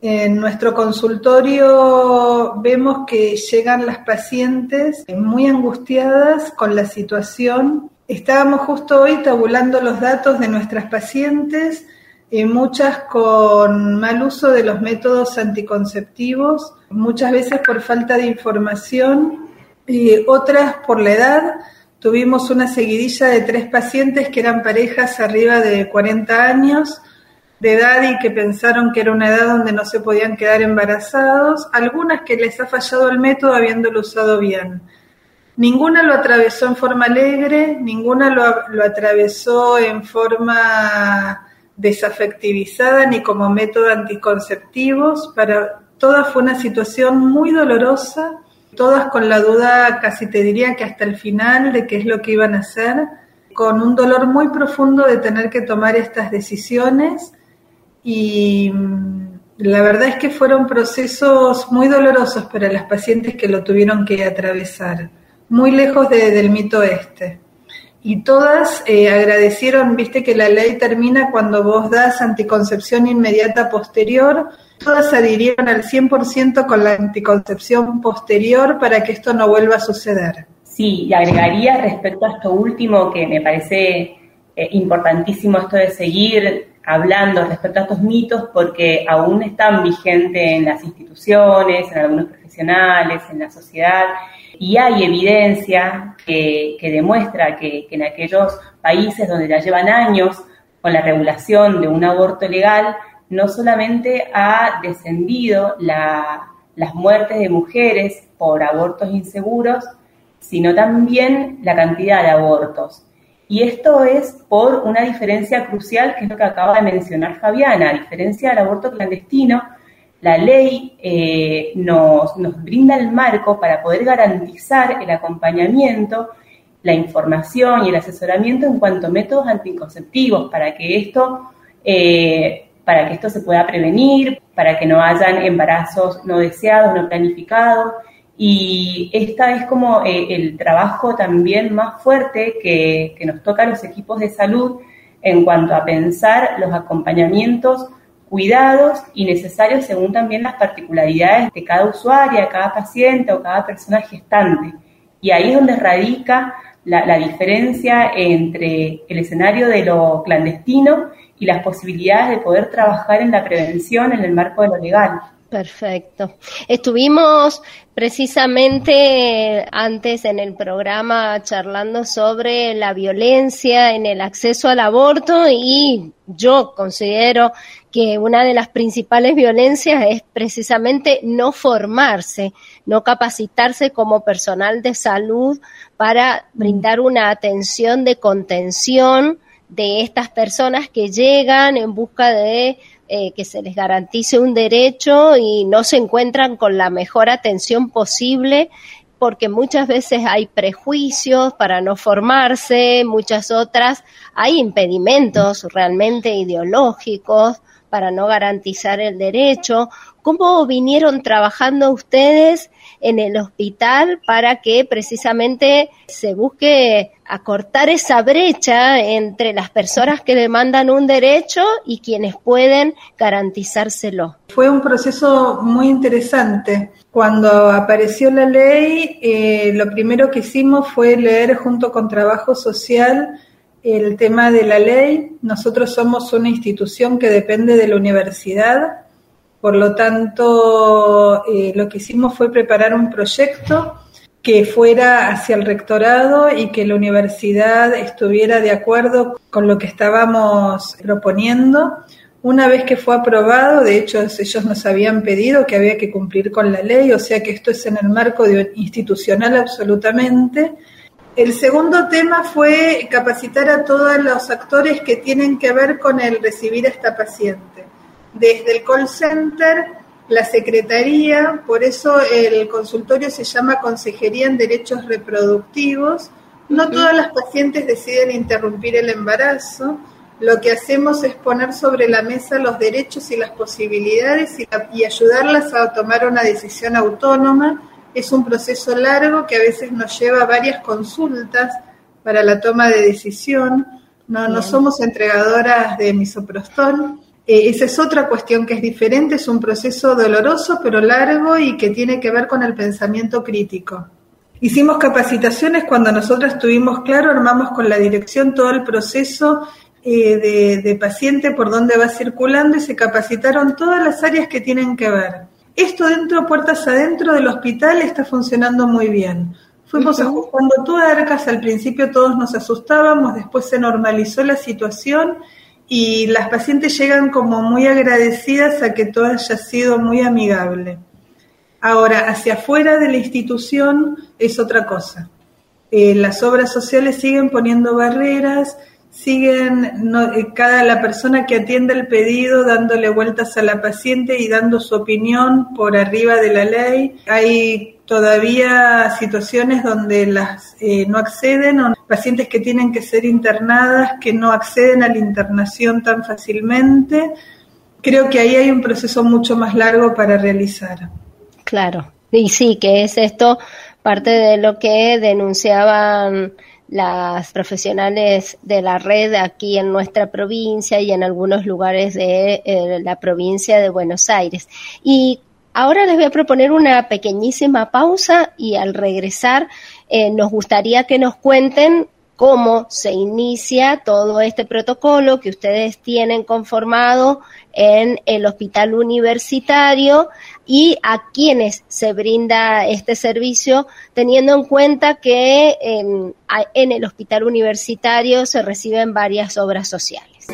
En nuestro consultorio vemos que llegan las pacientes muy angustiadas con la situación. Estábamos justo hoy tabulando los datos de nuestras pacientes, eh, muchas con mal uso de los métodos anticonceptivos, muchas veces por falta de información otras por la edad. Tuvimos una seguidilla de tres pacientes que eran parejas arriba de 40 años de edad y que pensaron que era una edad donde no se podían quedar embarazados, algunas que les ha fallado el método habiéndolo usado bien. Ninguna lo atravesó en forma alegre, ninguna lo, lo atravesó en forma desafectivizada ni como método anticonceptivos. Para todas fue una situación muy dolorosa todas con la duda, casi te diría que hasta el final, de qué es lo que iban a hacer, con un dolor muy profundo de tener que tomar estas decisiones y mm, la verdad es que fueron procesos muy dolorosos para las pacientes que lo tuvieron que atravesar, muy lejos del mito este. Y todas eh, agradecieron, viste que la ley termina cuando vos das anticoncepción inmediata posterior, todas adhirieron al 100% con la anticoncepción posterior para que esto no vuelva a suceder. Sí, y agregaría respecto a esto último que me parece eh, importantísimo esto de seguir hablando respecto a estos mitos porque aún están vigentes en las instituciones, en algunos profesionales, en la sociedad y hay evidencia que, demuestra que, que en aquellos países donde ya llevan años con la regulación de un aborto legal, no solamente ha descendido las muertes de mujeres por abortos inseguros, sino también la cantidad de abortos. Y esto es por una diferencia crucial, que es lo que acaba de mencionar Fabiana, a diferencia del aborto clandestino, la ley eh, nos, nos brinda el marco para poder garantizar el acompañamiento, la información y el asesoramiento en cuanto a métodos anticonceptivos, para que esto eh, para que esto se pueda prevenir, para que no hayan embarazos no deseados, no planificados. Y esta es como eh, el trabajo también más fuerte que, nos toca a los equipos de salud en cuanto a pensar los acompañamientos cuidados y necesarios según también las particularidades de cada usuaria, cada paciente o cada persona gestante. Y ahí es donde radica la, la diferencia entre el escenario de lo clandestino y las posibilidades de poder trabajar en la prevención en el marco de lo legal. Perfecto. Estuvimos precisamente antes en el programa charlando sobre la violencia en el acceso al aborto y yo considero que una de las principales violencias es precisamente no formarse, no capacitarse como personal de salud para brindar una atención de contención de estas personas que llegan en busca de eh, que se les garantice un derecho y no se encuentran con la mejor atención posible porque muchas veces hay prejuicios para no formarse, muchas otras hay impedimentos realmente ideológicos para no garantizar el derecho. ¿Cómo vinieron trabajando ustedes en el hospital para que precisamente se busque acortar esa brecha entre las personas que demandan un derecho y quienes pueden garantizárselo. Fue un proceso muy interesante. Cuando apareció la ley, eh, lo primero que hicimos fue leer junto con Trabajo Social el tema de la ley. Nosotros somos una institución que depende de la universidad por lo tanto, eh, lo que hicimos fue preparar un proyecto que fuera hacia el rectorado y que la universidad estuviera de acuerdo con lo que estábamos proponiendo. Una vez que fue aprobado, de hecho ellos nos habían pedido que había que cumplir con la ley, o sea que esto es en el marco de, institucional absolutamente. El segundo tema fue capacitar a todos los actores que tienen que ver con el recibir a esta paciente desde el call center, la secretaría, por eso el consultorio se llama Consejería en Derechos Reproductivos. No todas las pacientes deciden interrumpir el embarazo. Lo que hacemos es poner sobre la mesa los derechos y las posibilidades y, ayudarlas a tomar una decisión autónoma. Es un proceso largo que a veces nos lleva varias consultas para la toma de decisión. No, no somos entregadoras de misoprostol eh, esa es otra cuestión que es diferente, es un proceso doloroso pero largo y que tiene que ver con el pensamiento crítico. Hicimos capacitaciones cuando nosotros tuvimos claro, armamos con la dirección todo el proceso eh, de, de, paciente por donde va circulando y se capacitaron todas las áreas que tienen que ver. Esto dentro, puertas adentro del hospital, está funcionando muy bien. Fuimos ajustando tuercas, al principio todos nos asustábamos, después se normalizó la situación y las pacientes llegan como muy agradecidas a que todo haya sido muy amigable. Ahora, hacia afuera de la institución es otra cosa. Eh, las obras sociales siguen poniendo barreras, siguen no, eh, cada la persona que atiende el pedido dándole vueltas a la paciente y dando su opinión por arriba de la ley. Hay todavía situaciones donde las eh, no acceden o pacientes que tienen que ser internadas que no acceden a la internación tan fácilmente. Creo que ahí hay un proceso mucho más largo para realizar. Claro, y sí, que es esto parte de lo que denunciaban las profesionales de la red aquí en nuestra provincia y en algunos lugares de eh, la provincia de Buenos Aires. Y Ahora les voy a proponer una pequeñísima pausa y al regresar eh, nos gustaría que nos cuenten cómo se inicia todo este protocolo que ustedes tienen conformado en el hospital universitario y a quienes se brinda este servicio, teniendo en cuenta que en, en el hospital universitario se reciben varias obras sociales.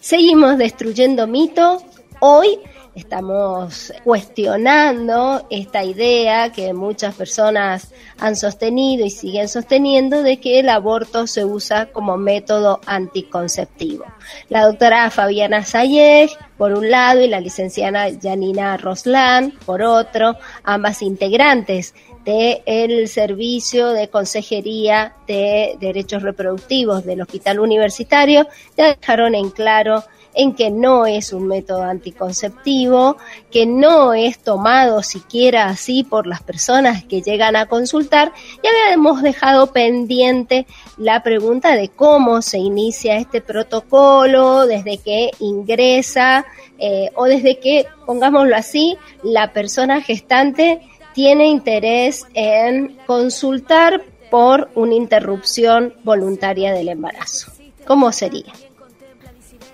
Seguimos destruyendo mitos. Hoy estamos cuestionando esta idea que muchas personas han sostenido y siguen sosteniendo de que el aborto se usa como método anticonceptivo. La doctora Fabiana Sayeg, por un lado, y la licenciada Janina Roslan, por otro, ambas integrantes del Servicio de Consejería de Derechos Reproductivos del Hospital Universitario, ya dejaron en claro en que no es un método anticonceptivo, que no es tomado siquiera así por las personas que llegan a consultar y habíamos dejado pendiente la pregunta de cómo se inicia este protocolo, desde que ingresa eh, o desde que, pongámoslo así, la persona gestante tiene interés en consultar por una interrupción voluntaria del embarazo. ¿Cómo sería?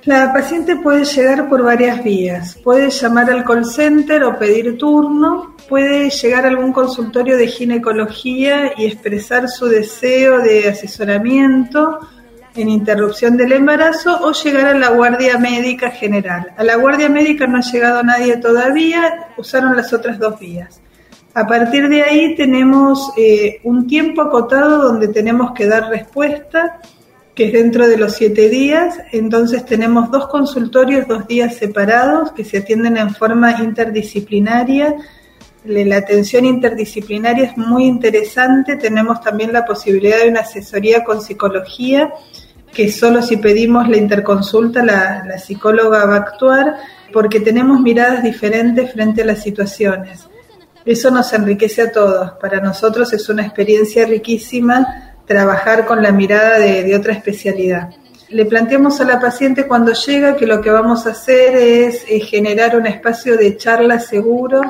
La paciente puede llegar por varias vías. Puede llamar al call center o pedir turno. Puede llegar a algún consultorio de ginecología y expresar su deseo de asesoramiento en interrupción del embarazo o llegar a la guardia médica general. A la guardia médica no ha llegado nadie todavía, usaron las otras dos vías. A partir de ahí tenemos eh, un tiempo acotado donde tenemos que dar respuesta, que es dentro de los siete días. Entonces tenemos dos consultorios, dos días separados, que se atienden en forma interdisciplinaria. La atención interdisciplinaria es muy interesante. Tenemos también la posibilidad de una asesoría con psicología que solo si pedimos la interconsulta la, la psicóloga va a actuar, porque tenemos miradas diferentes frente a las situaciones. Eso nos enriquece a todos. Para nosotros es una experiencia riquísima trabajar con la mirada de, otra especialidad. Le planteamos a la paciente cuando llega que lo que vamos a hacer es eh, generar un espacio de charla seguro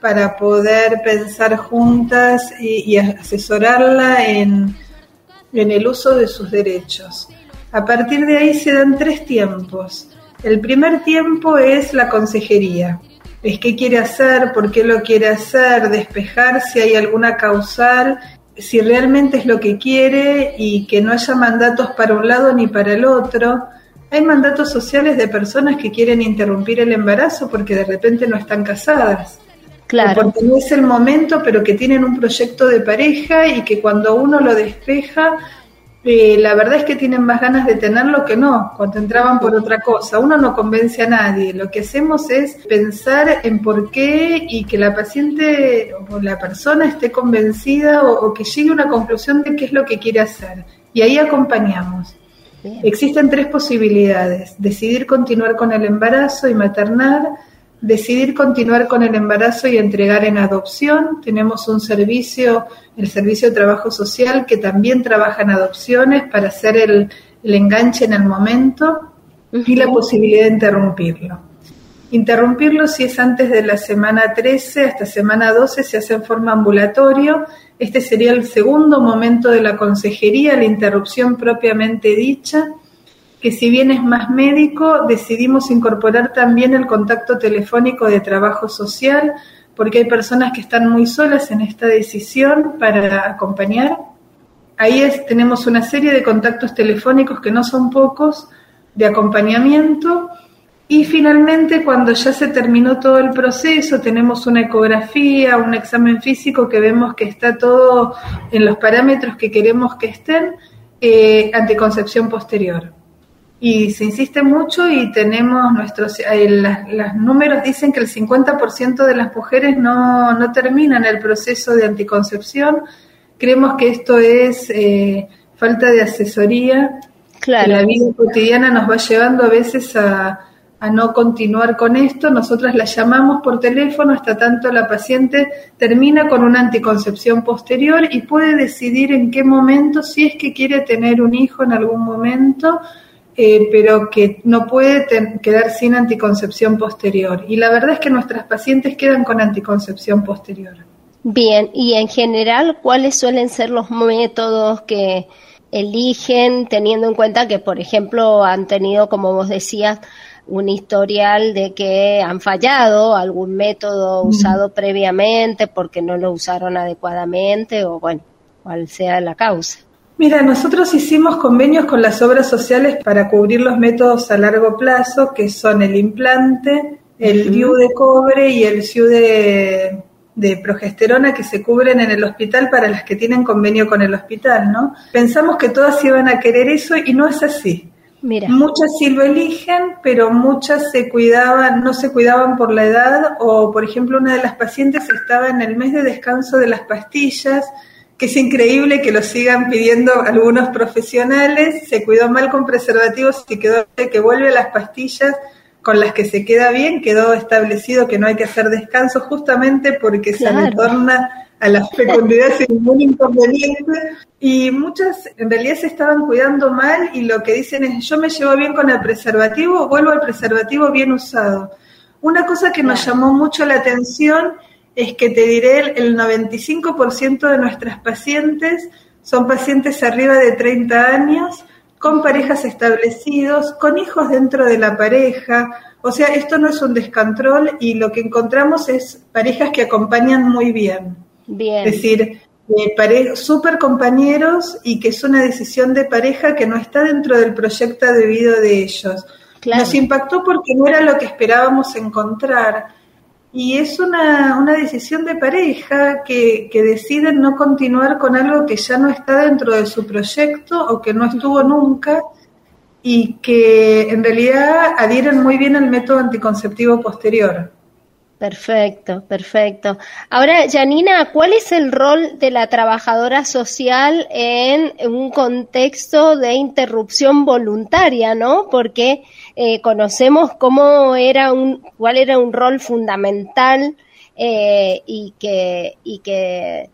para poder pensar juntas y, y asesorarla en, en el uso de sus derechos. A partir de ahí se dan tres tiempos. El primer tiempo es la consejería. Es qué quiere hacer, por qué lo quiere hacer, despejar si hay alguna causal, si realmente es lo que quiere y que no haya mandatos para un lado ni para el otro. Hay mandatos sociales de personas que quieren interrumpir el embarazo porque de repente no están casadas. Claro. O porque no es el momento, pero que tienen un proyecto de pareja y que cuando uno lo despeja, eh, la verdad es que tienen más ganas de tenerlo que no, cuando entraban por otra cosa. Uno no convence a nadie. Lo que hacemos es pensar en por qué y que la paciente o la persona esté convencida o, o que llegue a una conclusión de qué es lo que quiere hacer. Y ahí acompañamos. Bien. Existen tres posibilidades. Decidir continuar con el embarazo y maternar, decidir continuar con el embarazo y entregar en adopción. Tenemos un servicio, el Servicio de Trabajo Social, que también trabaja en adopciones para hacer el, el enganche en el momento y la posibilidad de interrumpirlo. Interrumpirlo si es antes de la semana 13 hasta semana 12 se hace en forma ambulatorio. Este sería el segundo momento de la consejería, la interrupción propiamente dicha que si bien es más médico, decidimos incorporar también el contacto telefónico de trabajo social, porque hay personas que están muy solas en esta decisión para acompañar. Ahí es, tenemos una serie de contactos telefónicos que no son pocos, de acompañamiento. Y finalmente, cuando ya se terminó todo el proceso, tenemos una ecografía, un examen físico que vemos que está todo en los parámetros que queremos que estén, eh, anticoncepción posterior y se insiste mucho y tenemos nuestros, eh, las- los números dicen que el 50% de las mujeres no, no terminan el proceso de anticoncepción. Creemos que esto es eh, falta de asesoría. que La Claro. vida cotidiana nos va llevando a veces a, a no continuar con esto. Nosotras la llamamos por teléfono hasta tanto la paciente termina con una anticoncepción posterior y puede decidir en qué momento, si es que quiere tener un hijo en algún momento, eh, pero que no puede quedar sin anticoncepción posterior. Y la verdad es que nuestras pacientes quedan con anticoncepción posterior. Bien, y en general, ¿cuáles suelen ser los métodos que eligen teniendo en cuenta que, por ejemplo, han tenido, como vos decías, un historial de que han fallado algún método usado previamente porque no lo usaron adecuadamente o bueno, cual sea la causa? Mira, nosotros hicimos convenios con las obras sociales para cubrir los métodos a largo plazo, que son el implante, el DIU de cobre y el SIU de, de progesterona que se cubren en el hospital para las que tienen convenio con el hospital, ¿no? Pensamos que todas iban a querer eso y no es así. Mira, Muchas sí lo eligen, pero muchas se cuidaban, no se cuidaban por la edad, o por ejemplo una de las pacientes estaba en el mes de descanso de las pastillas, que es increíble que lo sigan pidiendo algunos profesionales, se cuidó mal con preservativos y quedó que vuelve a las pastillas con las que se queda bien, quedó establecido que no hay que hacer descanso justamente porque se Claro. retorna a la fecundidad sin ningún inconveniente y muchas en realidad se estaban cuidando mal y lo que dicen es yo me llevo bien con el preservativo, vuelvo al preservativo bien usado. Una cosa que nos llamó mucho la atención es que te diré el, el 95% de nuestras pacientes son pacientes arriba de 30 años con parejas establecidos, con hijos dentro de la pareja. O sea, esto no es un descontrol y lo que encontramos es parejas que acompañan muy bien. bien. Es decir, eh, super compañeros y que es una decisión de pareja que no está dentro del proyecto de vida de ellos. Claro. Nos impactó porque no era lo que esperábamos encontrar. Y es una, una decisión de pareja que, que deciden no continuar con algo que ya no está dentro de su proyecto o que no estuvo nunca y que en realidad adhieren muy bien al método anticonceptivo posterior. Perfecto, perfecto. Ahora, Janina, ¿cuál es el rol de la trabajadora social en un contexto de interrupción voluntaria, no? Porque eh, conocemos cómo era un, cuál era un rol fundamental eh, y que y que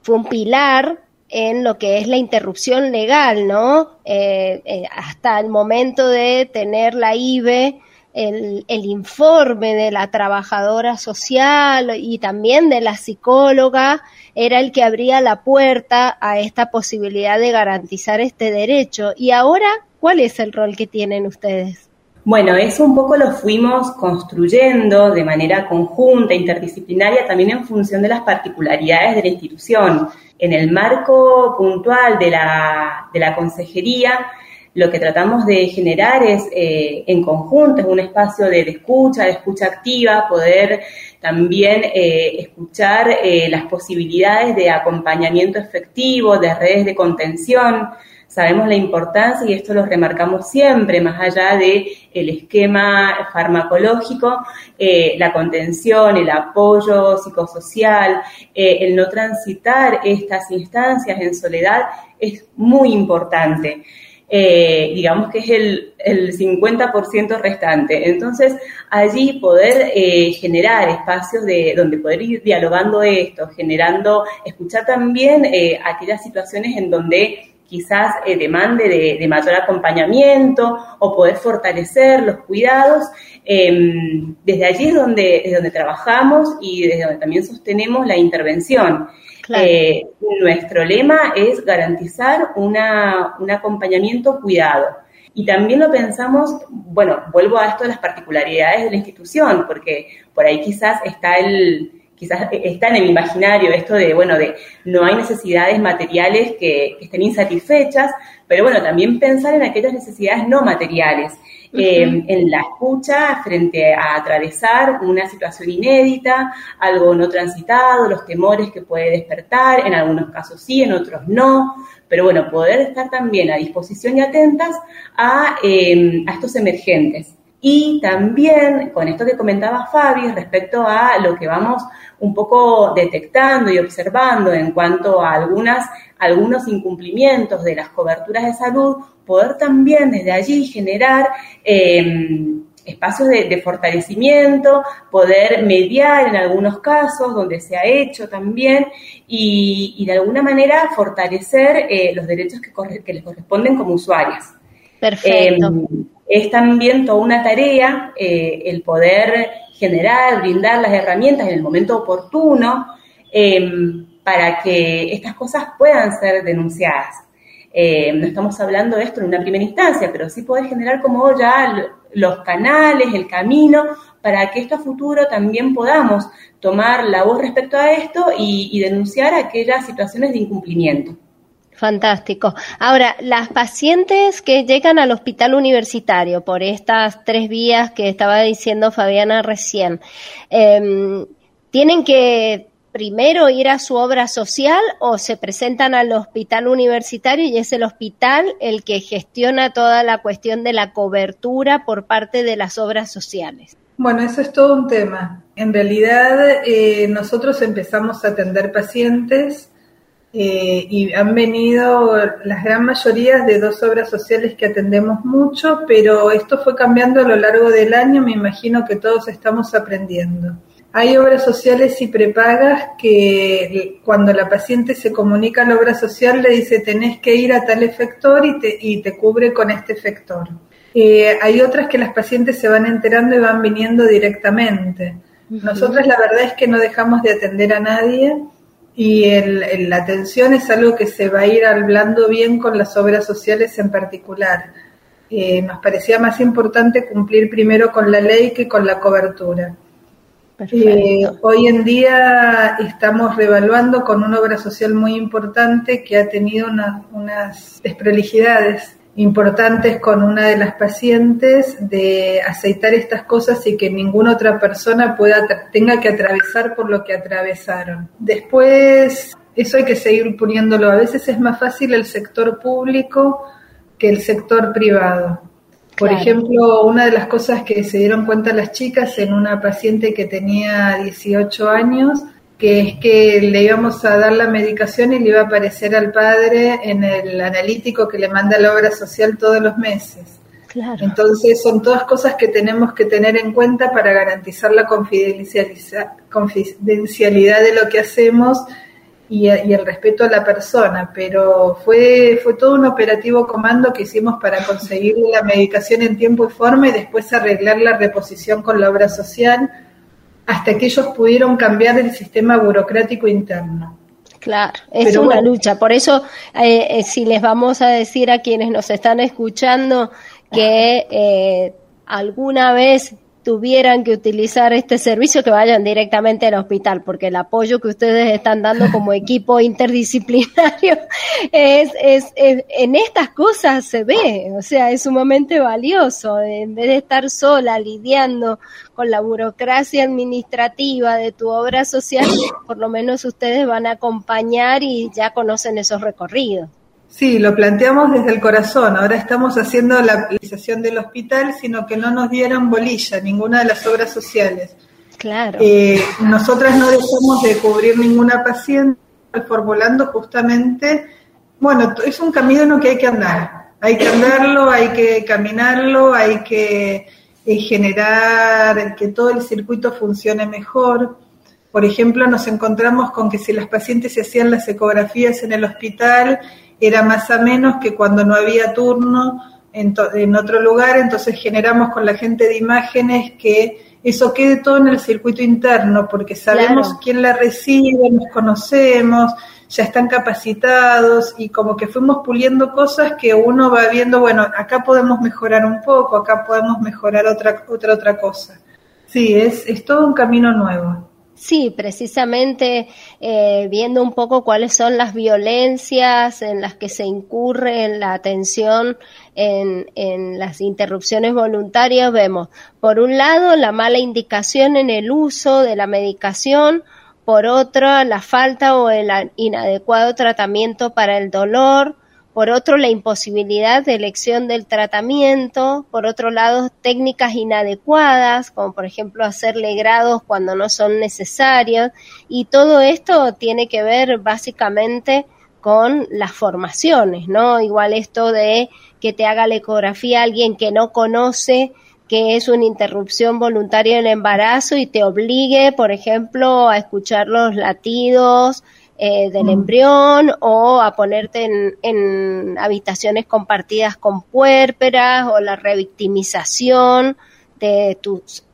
fue un pilar en lo que es la interrupción legal, ¿no? Eh, hasta el momento de tener la IBE el, el, informe de la trabajadora social y también de la psicóloga era el que abría la puerta a esta posibilidad de garantizar este derecho. Y ahora, ¿cuál es el rol que tienen ustedes? Bueno, eso un poco lo fuimos construyendo de manera conjunta, interdisciplinaria, también en función de las particularidades de la institución. En el marco puntual de la, de la consejería, lo que tratamos de generar es eh, en conjunto, es un espacio de, escucha, de escucha activa, poder también eh, escuchar eh, las posibilidades de acompañamiento efectivo, de redes de contención. Sabemos la importancia, y esto lo remarcamos siempre, más allá de el esquema farmacológico, la contención, el apoyo psicosocial, el no transitar estas instancias en soledad es muy importante. Eh, digamos que es el, el 50% restante. Entonces, allí poder eh, generar espacios de donde poder ir dialogando esto, generando, escuchar también eh, aquellas situaciones en donde quizás demande de, mayor acompañamiento o poder fortalecer los cuidados. Em, desde allí es donde, es donde trabajamos y desde donde también sostenemos la intervención. Eh, nuestro lema es garantizar una, un acompañamiento cuidado. Y también lo pensamos, bueno, vuelvo a esto de las particularidades de la institución, porque por ahí quizás está el, quizás está en el imaginario esto de, bueno, de no hay necesidades materiales que, que estén insatisfechas, pero bueno, también pensar en aquellas necesidades no materiales eh, en la escucha frente a atravesar una situación inédita, algo no transitado, los temores que puede despertar, en algunos casos sí, en otros no, pero bueno, poder estar también a disposición y atentas a, eh, a estos emergentes. Y también con esto que comentaba Fabi respecto a lo que vamos un poco detectando y observando en cuanto a algunas, algunos incumplimientos de las coberturas de salud, poder también desde allí generar em, espacios de, fortalecimiento, poder mediar en algunos casos donde se ha hecho también y, de alguna manera fortalecer eh, los derechos que, que les corresponden como usuarias. Perfecto. Em, es también toda una tarea eh, el poder generar, brindar las herramientas en el momento oportuno em, para que estas cosas puedan ser denunciadas. Eh, no estamos hablando de esto en una primera instancia, pero sí poder generar como ya los canales, el camino, para que esto a futuro también podamos tomar la voz respecto a esto y denunciar aquellas situaciones de incumplimiento. Fantástico. Ahora, las pacientes que llegan al hospital universitario por estas tres vías que estaba diciendo Fabiana recién, em, ¿tienen que primero ir a su obra social o se presentan al hospital universitario y es el hospital el que gestiona toda la cuestión de la cobertura por parte de las obras sociales? Bueno, eso es todo un tema. En realidad, eh, nosotros empezamos a atender pacientes eh, y han venido las gran mayorías de dos obras sociales que atendemos mucho, pero esto fue cambiando a lo largo del año, me imagino que todos estamos aprendiendo. Hay obras sociales y prepagas que cuando la paciente se comunica a la obra social le dice tenés que ir a tal efector y te, y te cubre con este efector. Eh, hay otras que las pacientes se van enterando y van viniendo directamente. Nosotras la verdad es que no dejamos de atender a nadie y el, la atención es algo que se va a ir hablando bien con las obras sociales en particular. Eh, nos parecía más importante cumplir primero con la ley que con la cobertura. Eh, hoy en día estamos revaluando con una obra social muy importante que ha tenido unas desprolijidades importantes con una de las pacientes de aceitar estas cosas y que ninguna otra persona pueda tenga que atravesar por lo que atravesaron. Después, eso hay que seguir poniéndolo. A veces es más fácil el sector público que el sector privado. Por ejemplo, una de las cosas que se dieron cuenta las chicas en una paciente que tenía 18 años, que es que le íbamos a dar la medicación y le iba a aparecer al padre en el analítico que le manda la obra social todos los meses. Claro. Entonces son todas cosas que tenemos que tener en cuenta para garantizar la confidencialidad de lo que hacemos y, el respeto a la persona, pero fue, fue todo un operativo comando que hicimos para conseguir la medicación en tiempo y forma y después arreglar la reposición con la obra social hasta que ellos pudieron cambiar el sistema burocrático interno. Claro, es una lucha. Por eso, eh, eh, si les vamos a decir a quienes nos están escuchando que eh, alguna vez tuvieran que utilizar este servicio, que vayan directamente al hospital, porque el apoyo que ustedes están dando como equipo interdisciplinario es, es, en estas cosas se ve, o sea, es sumamente valioso. En vez de estar sola lidiando con la burocracia administrativa de tu obra social, por lo menos ustedes van a acompañar y ya conocen esos recorridos. Sí, lo planteamos desde el corazón. Ahora estamos haciendo la utilización del hospital, sino que no nos dieran bolilla ninguna de las obras sociales. Claro. Eh, nosotras no dejamos de cubrir ninguna paciente, formulando justamente, bueno, es un camino que hay que andar. Hay que andarlo, hay que caminarlo, hay que eh, generar que todo el circuito funcione mejor. Por ejemplo, nos encontramos con que si las pacientes se hacían las ecografías en el hospital, era más a menos que cuando no había turno en, en, otro lugar, entonces generamos con la gente de imágenes que eso quede todo en el circuito interno, porque sabemos quién la recibe, nos conocemos, ya están capacitados y como que fuimos puliendo cosas que uno va viendo, bueno, acá podemos mejorar un poco, acá podemos mejorar otra otra otra cosa. Sí, es, es todo un camino nuevo. Sí, precisamente eh, viendo un poco cuáles son las violencias en las que se incurre en la atención en, en las interrupciones voluntarias, vemos, por un lado, la mala indicación en el uso de la medicación, por otro, la falta o el inadecuado tratamiento para el dolor, por otro la imposibilidad de elección del tratamiento, por otro lado técnicas inadecuadas, como por ejemplo hacerle grados cuando no son necesarios, y todo esto tiene que ver básicamente con las formaciones, ¿no? Igual esto de que te haga la ecografía alguien que no conoce que es una interrupción voluntaria del embarazo y te obligue, por ejemplo, a escuchar los latidos, eh, del mm. embrión o a ponerte en, habitaciones compartidas con puérperas o la revictimización de tus,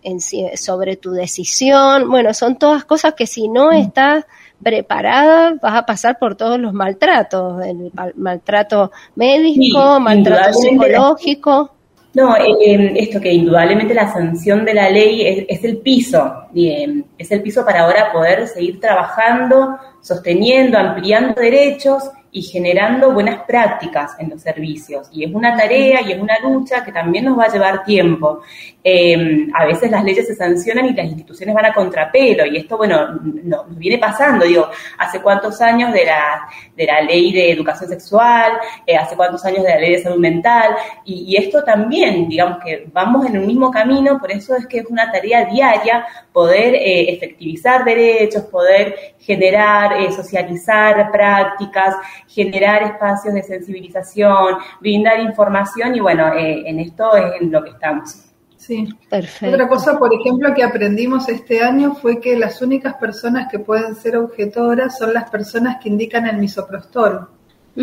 sobre tu decisión. Bueno, son todas cosas que si no mm. estás preparada vas a pasar por todos los maltratos, el maltrato médico, maltrato psicológico. No, eh, eh, esto que indudablemente la sanción de la ley es, el piso, es el piso para ahora poder seguir trabajando, sosteniendo, ampliando derechos y generando buenas prácticas en los servicios. Y es una tarea y es una lucha que también nos va a llevar tiempo. Em, a veces las leyes se sancionan y las instituciones van a contrapelo, y esto, bueno, nos viene pasando, digo, hace cuántos años de la, de la ley de educación sexual, eh, hace cuántos años de la ley de salud mental, y, esto también, digamos que vamos en un mismo camino, por eso es que es una tarea diaria poder eh, efectivizar derechos, poder generar, eh, socializar prácticas, generar espacios de sensibilización, brindar información y bueno, eh, en esto es en lo que estamos. Sí, perfecto. Otra cosa, por ejemplo, que aprendimos este año fue que las únicas personas que pueden ser objetoras son las personas que indican el misoprostol.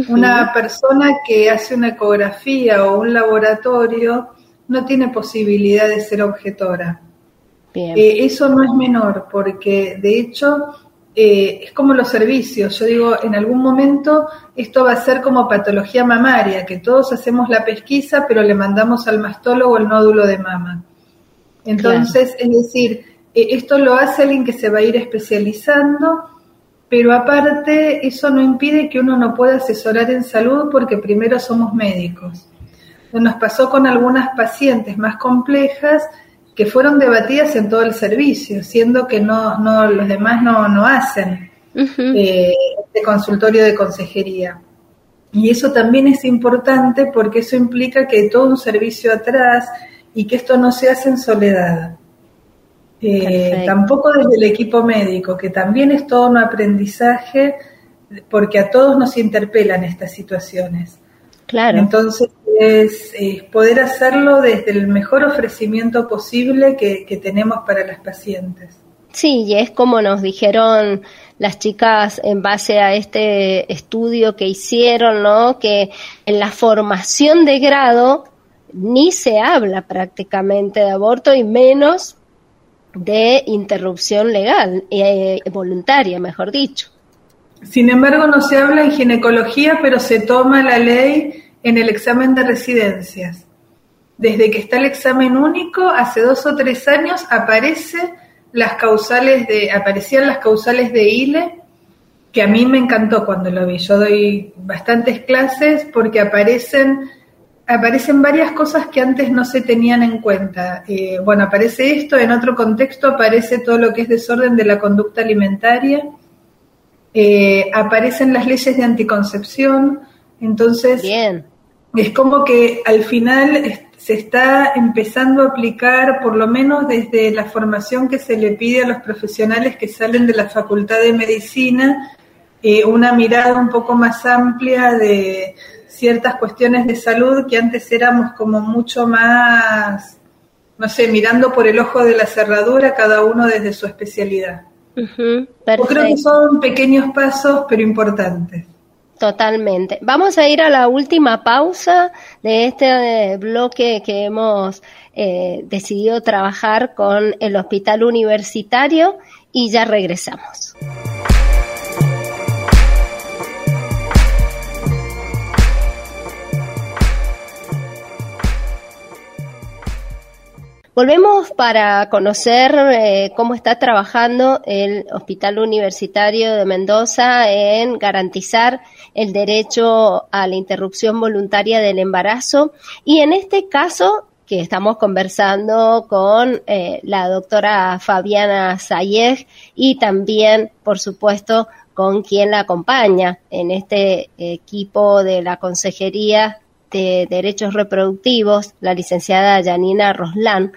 Una persona que hace una ecografía o un laboratorio no tiene posibilidad de ser objetora. Eh, eso no es menor, porque de hecho eh, es como los servicios. Yo digo, en algún momento esto va a ser como patología mamaria, que todos hacemos la pesquisa, pero le mandamos al mastólogo el nódulo de mama. Entonces, es decir, eh, esto lo hace alguien que se va a ir especializando, pero aparte eso no impide que uno no pueda asesorar en salud porque primero somos médicos. Nos pasó con algunas pacientes más complejas que fueron debatidas en todo el servicio, siendo que no, no los demás no, no hacen eh, este consultorio de consejería. Y eso también es importante porque eso implica que hay todo un servicio atrás y que esto no se hace en soledad. Eh, tampoco desde el equipo médico, que también es todo un aprendizaje porque a todos nos interpelan estas situaciones. Claro. Entonces es, poder hacerlo desde el mejor ofrecimiento posible que, que tenemos para las pacientes. Sí, y es como nos dijeron las chicas en base a este estudio que hicieron, ¿no? Que en la formación de grado ni se habla prácticamente de aborto y menos de interrupción legal, eh, voluntaria, mejor dicho. Sin embargo, no se habla en ginecología, pero se toma la ley en el examen de residencias. Desde que está el examen único, hace dos o tres años aparece las causales de, aparecían las causales de ILE, que a mí me encantó cuando lo vi. Yo doy bastantes clases porque aparecen, aparecen varias cosas que antes no se tenían en cuenta. Eh, bueno, aparece esto, en otro contexto aparece todo lo que es desorden de la conducta alimentaria, eh, aparecen las leyes de anticoncepción, entonces Bien. Es como que al final se está empezando a aplicar, por lo menos desde la formación que se le pide a los profesionales que salen de la Facultad de Medicina, eh, una mirada un poco más amplia de ciertas cuestiones de salud que antes éramos como mucho más, no sé, mirando por el ojo de la cerradura, cada uno desde su especialidad. Yo creo que son pequeños pasos, pero importantes. Totalmente. Vamos a ir a la última pausa de este eh, bloque que hemos eh, decidido trabajar con el Hospital Universitario y ya regresamos. Volvemos para conocer eh, cómo está trabajando el Hospital Universitario de Mendoza en garantizar el derecho a la interrupción voluntaria del embarazo. Y en este caso que estamos conversando con eh, la doctora Fabiana Sayeg y también, por supuesto, con quien la acompaña en este equipo de la Consejería de Derechos Reproductivos, la licenciada Janina Roslán,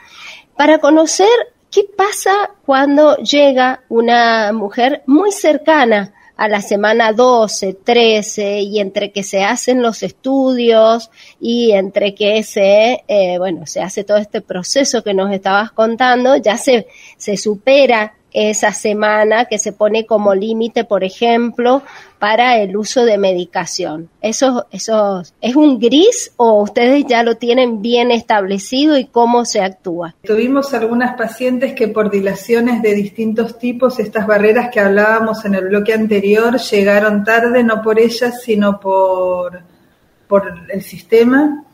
para conocer qué pasa cuando llega una mujer muy cercana a la semana 12, 13 y entre que se hacen los estudios y entre que se, eh, bueno, se hace todo este proceso que nos estabas contando, ya se, se supera esa semana que se pone como límite, por ejemplo, para el uso de medicación. ¿Eso, eso es un gris o ustedes ya lo tienen bien establecido y cómo se actúa? Tuvimos algunas pacientes que por dilaciones de distintos tipos, estas barreras que hablábamos en el bloque anterior, llegaron tarde, no por ellas, sino por, por el sistema.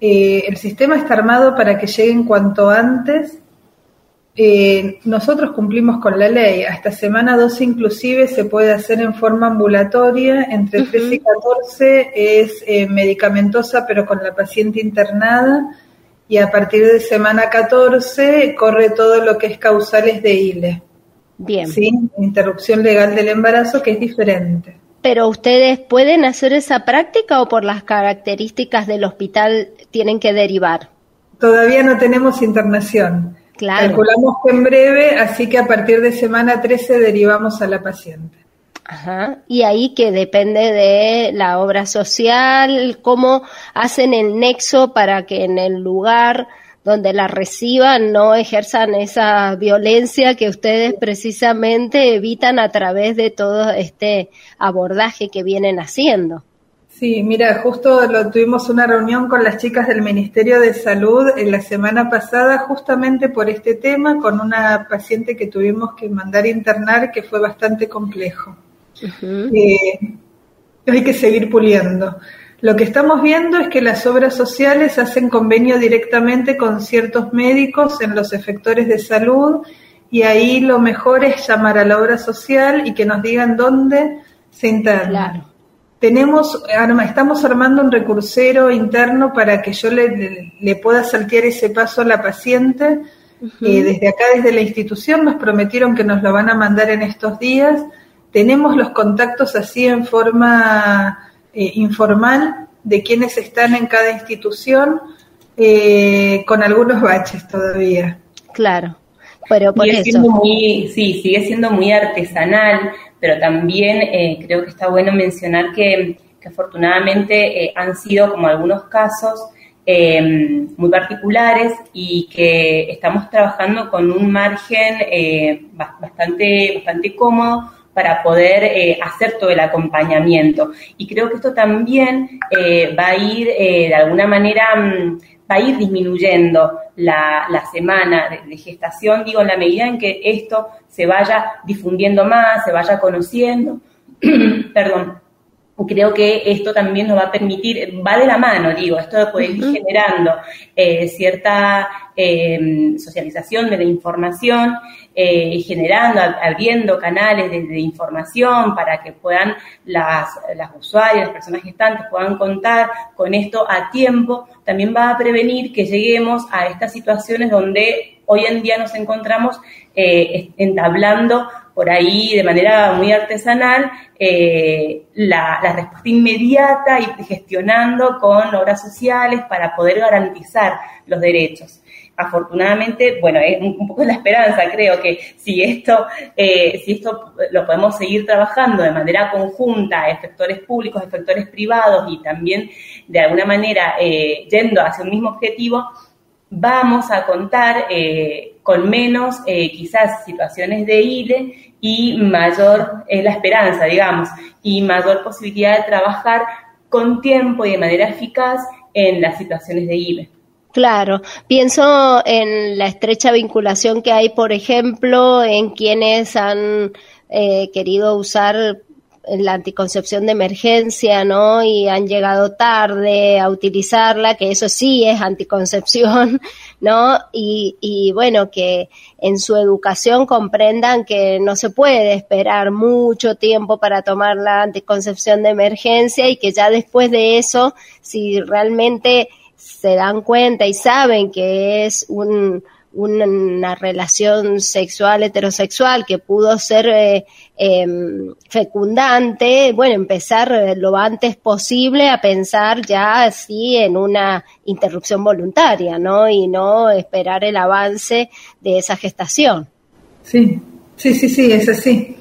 Eh, el sistema está armado para que lleguen cuanto antes eh, nosotros cumplimos con la ley. Hasta semana 12 inclusive se puede hacer en forma ambulatoria. Entre 13 y 14 es eh, medicamentosa pero con la paciente internada. Y a partir de semana 14 corre todo lo que es causales de ILE. Bien. ¿Sí? Interrupción legal del embarazo que es diferente. Pero ustedes pueden hacer esa práctica o por las características del hospital tienen que derivar? Todavía no tenemos internación. Calculamos que en breve, así que a partir de semana 13 derivamos a la paciente. Ajá. Y ahí que depende de la obra social, cómo hacen el nexo para que en el lugar donde la reciban no ejerzan esa violencia que ustedes precisamente evitan a través de todo este abordaje que vienen haciendo. Sí, mira, justo lo, tuvimos una reunión con las chicas del Ministerio de Salud en la semana pasada justamente por este tema con una paciente que tuvimos que mandar internar que fue bastante complejo. Eh, hay que seguir puliendo. Lo que estamos viendo es que las obras sociales hacen convenio directamente con ciertos médicos en los efectores de salud y ahí lo mejor es llamar a la obra social y que nos digan dónde se interna. Claro tenemos, estamos armando un recursero interno para que yo le, le, pueda saltear ese paso a la paciente. Eh, desde acá, desde la institución, nos prometieron que nos lo van a mandar en estos días. Tenemos los contactos así en forma eh, informal de quienes están en cada institución, eh, con algunos baches todavía. Claro, pero por sigue eso. Siendo muy, sí, sigue siendo muy artesanal, pero también eh, creo que está bueno mencionar que, que afortunadamente eh, han sido como algunos casos eh, muy particulares y que estamos trabajando con un margen eh, bastante, bastante cómodo para poder eh, hacer todo el acompañamiento. Y creo que esto también eh, va a ir eh, de alguna manera, mm, va a ir disminuyendo la, la semana de, de, gestación, digo, en la medida en que esto se vaya difundiendo más, se vaya conociendo. Perdón. Creo que esto también nos va a permitir, va de la mano, digo, esto de poder ir generando eh, cierta eh, socialización de la información, eh, generando, abriendo canales de, de, información para que puedan las, las usuarias, las personas gestantes puedan contar con esto a tiempo, también va a prevenir que lleguemos a estas situaciones donde hoy en día nos encontramos eh, entablando por ahí de manera muy artesanal eh, la, respuesta inmediata y gestionando con obras sociales para poder garantizar los derechos. Afortunadamente, bueno, es un poco la esperanza, creo que si esto, eh, si esto lo podemos seguir trabajando de manera conjunta, efectores públicos, efectores privados y también de alguna manera eh, yendo hacia un mismo objetivo, vamos a contar eh, con menos eh, quizás situaciones de ILE y mayor es la esperanza, digamos, y mayor posibilidad de trabajar con tiempo y de manera eficaz en las situaciones de ILE. Claro, pienso en la estrecha vinculación que hay, por ejemplo, en quienes han eh, querido usar la anticoncepción de emergencia, ¿no? Y han llegado tarde a utilizarla, que eso sí es anticoncepción, ¿no? Y, y bueno, que en su educación comprendan que no se puede esperar mucho tiempo para tomar la anticoncepción de emergencia y que ya después de eso, si realmente se dan cuenta y saben que es un, una relación sexual heterosexual que pudo ser eh, eh, fecundante, bueno, empezar lo antes posible a pensar ya así en una interrupción voluntaria, ¿no? Y no esperar el avance de esa gestación. Sí, sí, sí, sí, es así.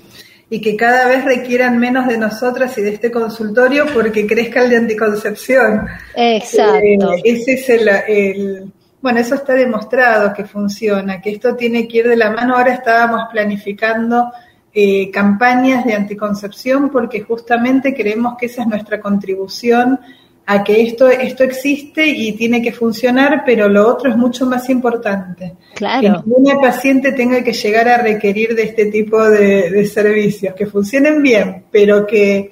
Y que cada vez requieran menos de nosotras y de este consultorio porque crezca el de anticoncepción. Exacto. Eh, ese es el, el bueno, eso está demostrado que funciona, que esto tiene que ir de la mano. Ahora estábamos planificando eh, campañas de anticoncepción porque justamente creemos que esa es nuestra contribución a que esto, esto existe y tiene que funcionar, pero lo otro es mucho más importante. Claro. Que ninguna paciente tenga que llegar a requerir de este tipo de, de servicios, que funcionen bien, pero que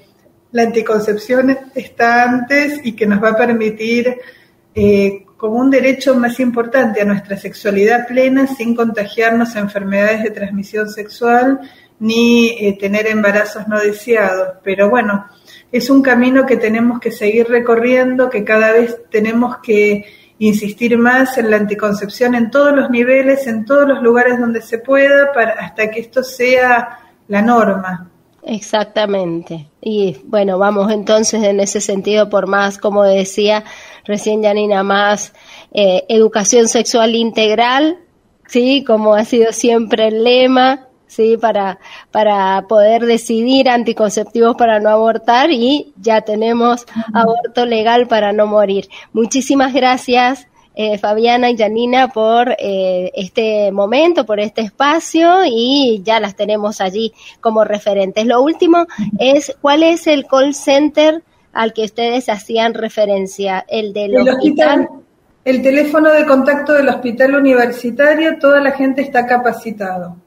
la anticoncepción está antes y que nos va a permitir eh, como un derecho más importante a nuestra sexualidad plena sin contagiarnos a enfermedades de transmisión sexual ni eh, tener embarazos no deseados. Pero bueno, es un camino que tenemos que seguir recorriendo, que cada vez tenemos que insistir más en la anticoncepción en todos los niveles, en todos los lugares donde se pueda, para, hasta que esto sea la norma. Exactamente. Y bueno, vamos entonces en ese sentido por más, como decía recién Janina, más eh, educación sexual integral, sí, como ha sido siempre el lema, sí, para, para poder decidir anticonceptivos para no abortar y ya tenemos aborto legal para no morir. Muchísimas gracias. Eh, Fabiana y Janina por eh, este momento, por este espacio y ya las tenemos allí como referentes. Lo último es cuál es el call center al que ustedes hacían referencia, el del el hospital. hospital. El teléfono de contacto del hospital universitario, toda la gente está capacitado.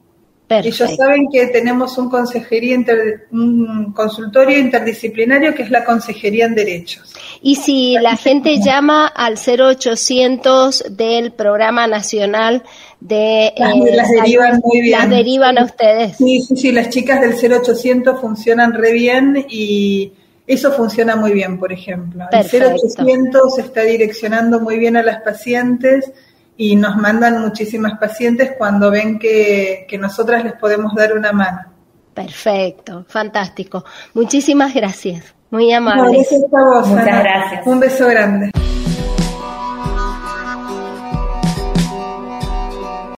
Perfecto. Ellos saben que tenemos un consejería inter, un consultorio interdisciplinario que es la consejería en derechos. Y si la gente llama al 0800 del programa nacional de las, eh, las derivan muy bien. Las derivan a ustedes. Sí, sí, sí, las chicas del 0800 funcionan re bien y eso funciona muy bien, por ejemplo. Perfecto. El 0800 está direccionando muy bien a las pacientes y nos mandan muchísimas pacientes cuando ven que, que nosotras les podemos dar una mano. Perfecto, fantástico. Muchísimas gracias. Muy amable. Muchas gracias. Un beso grande.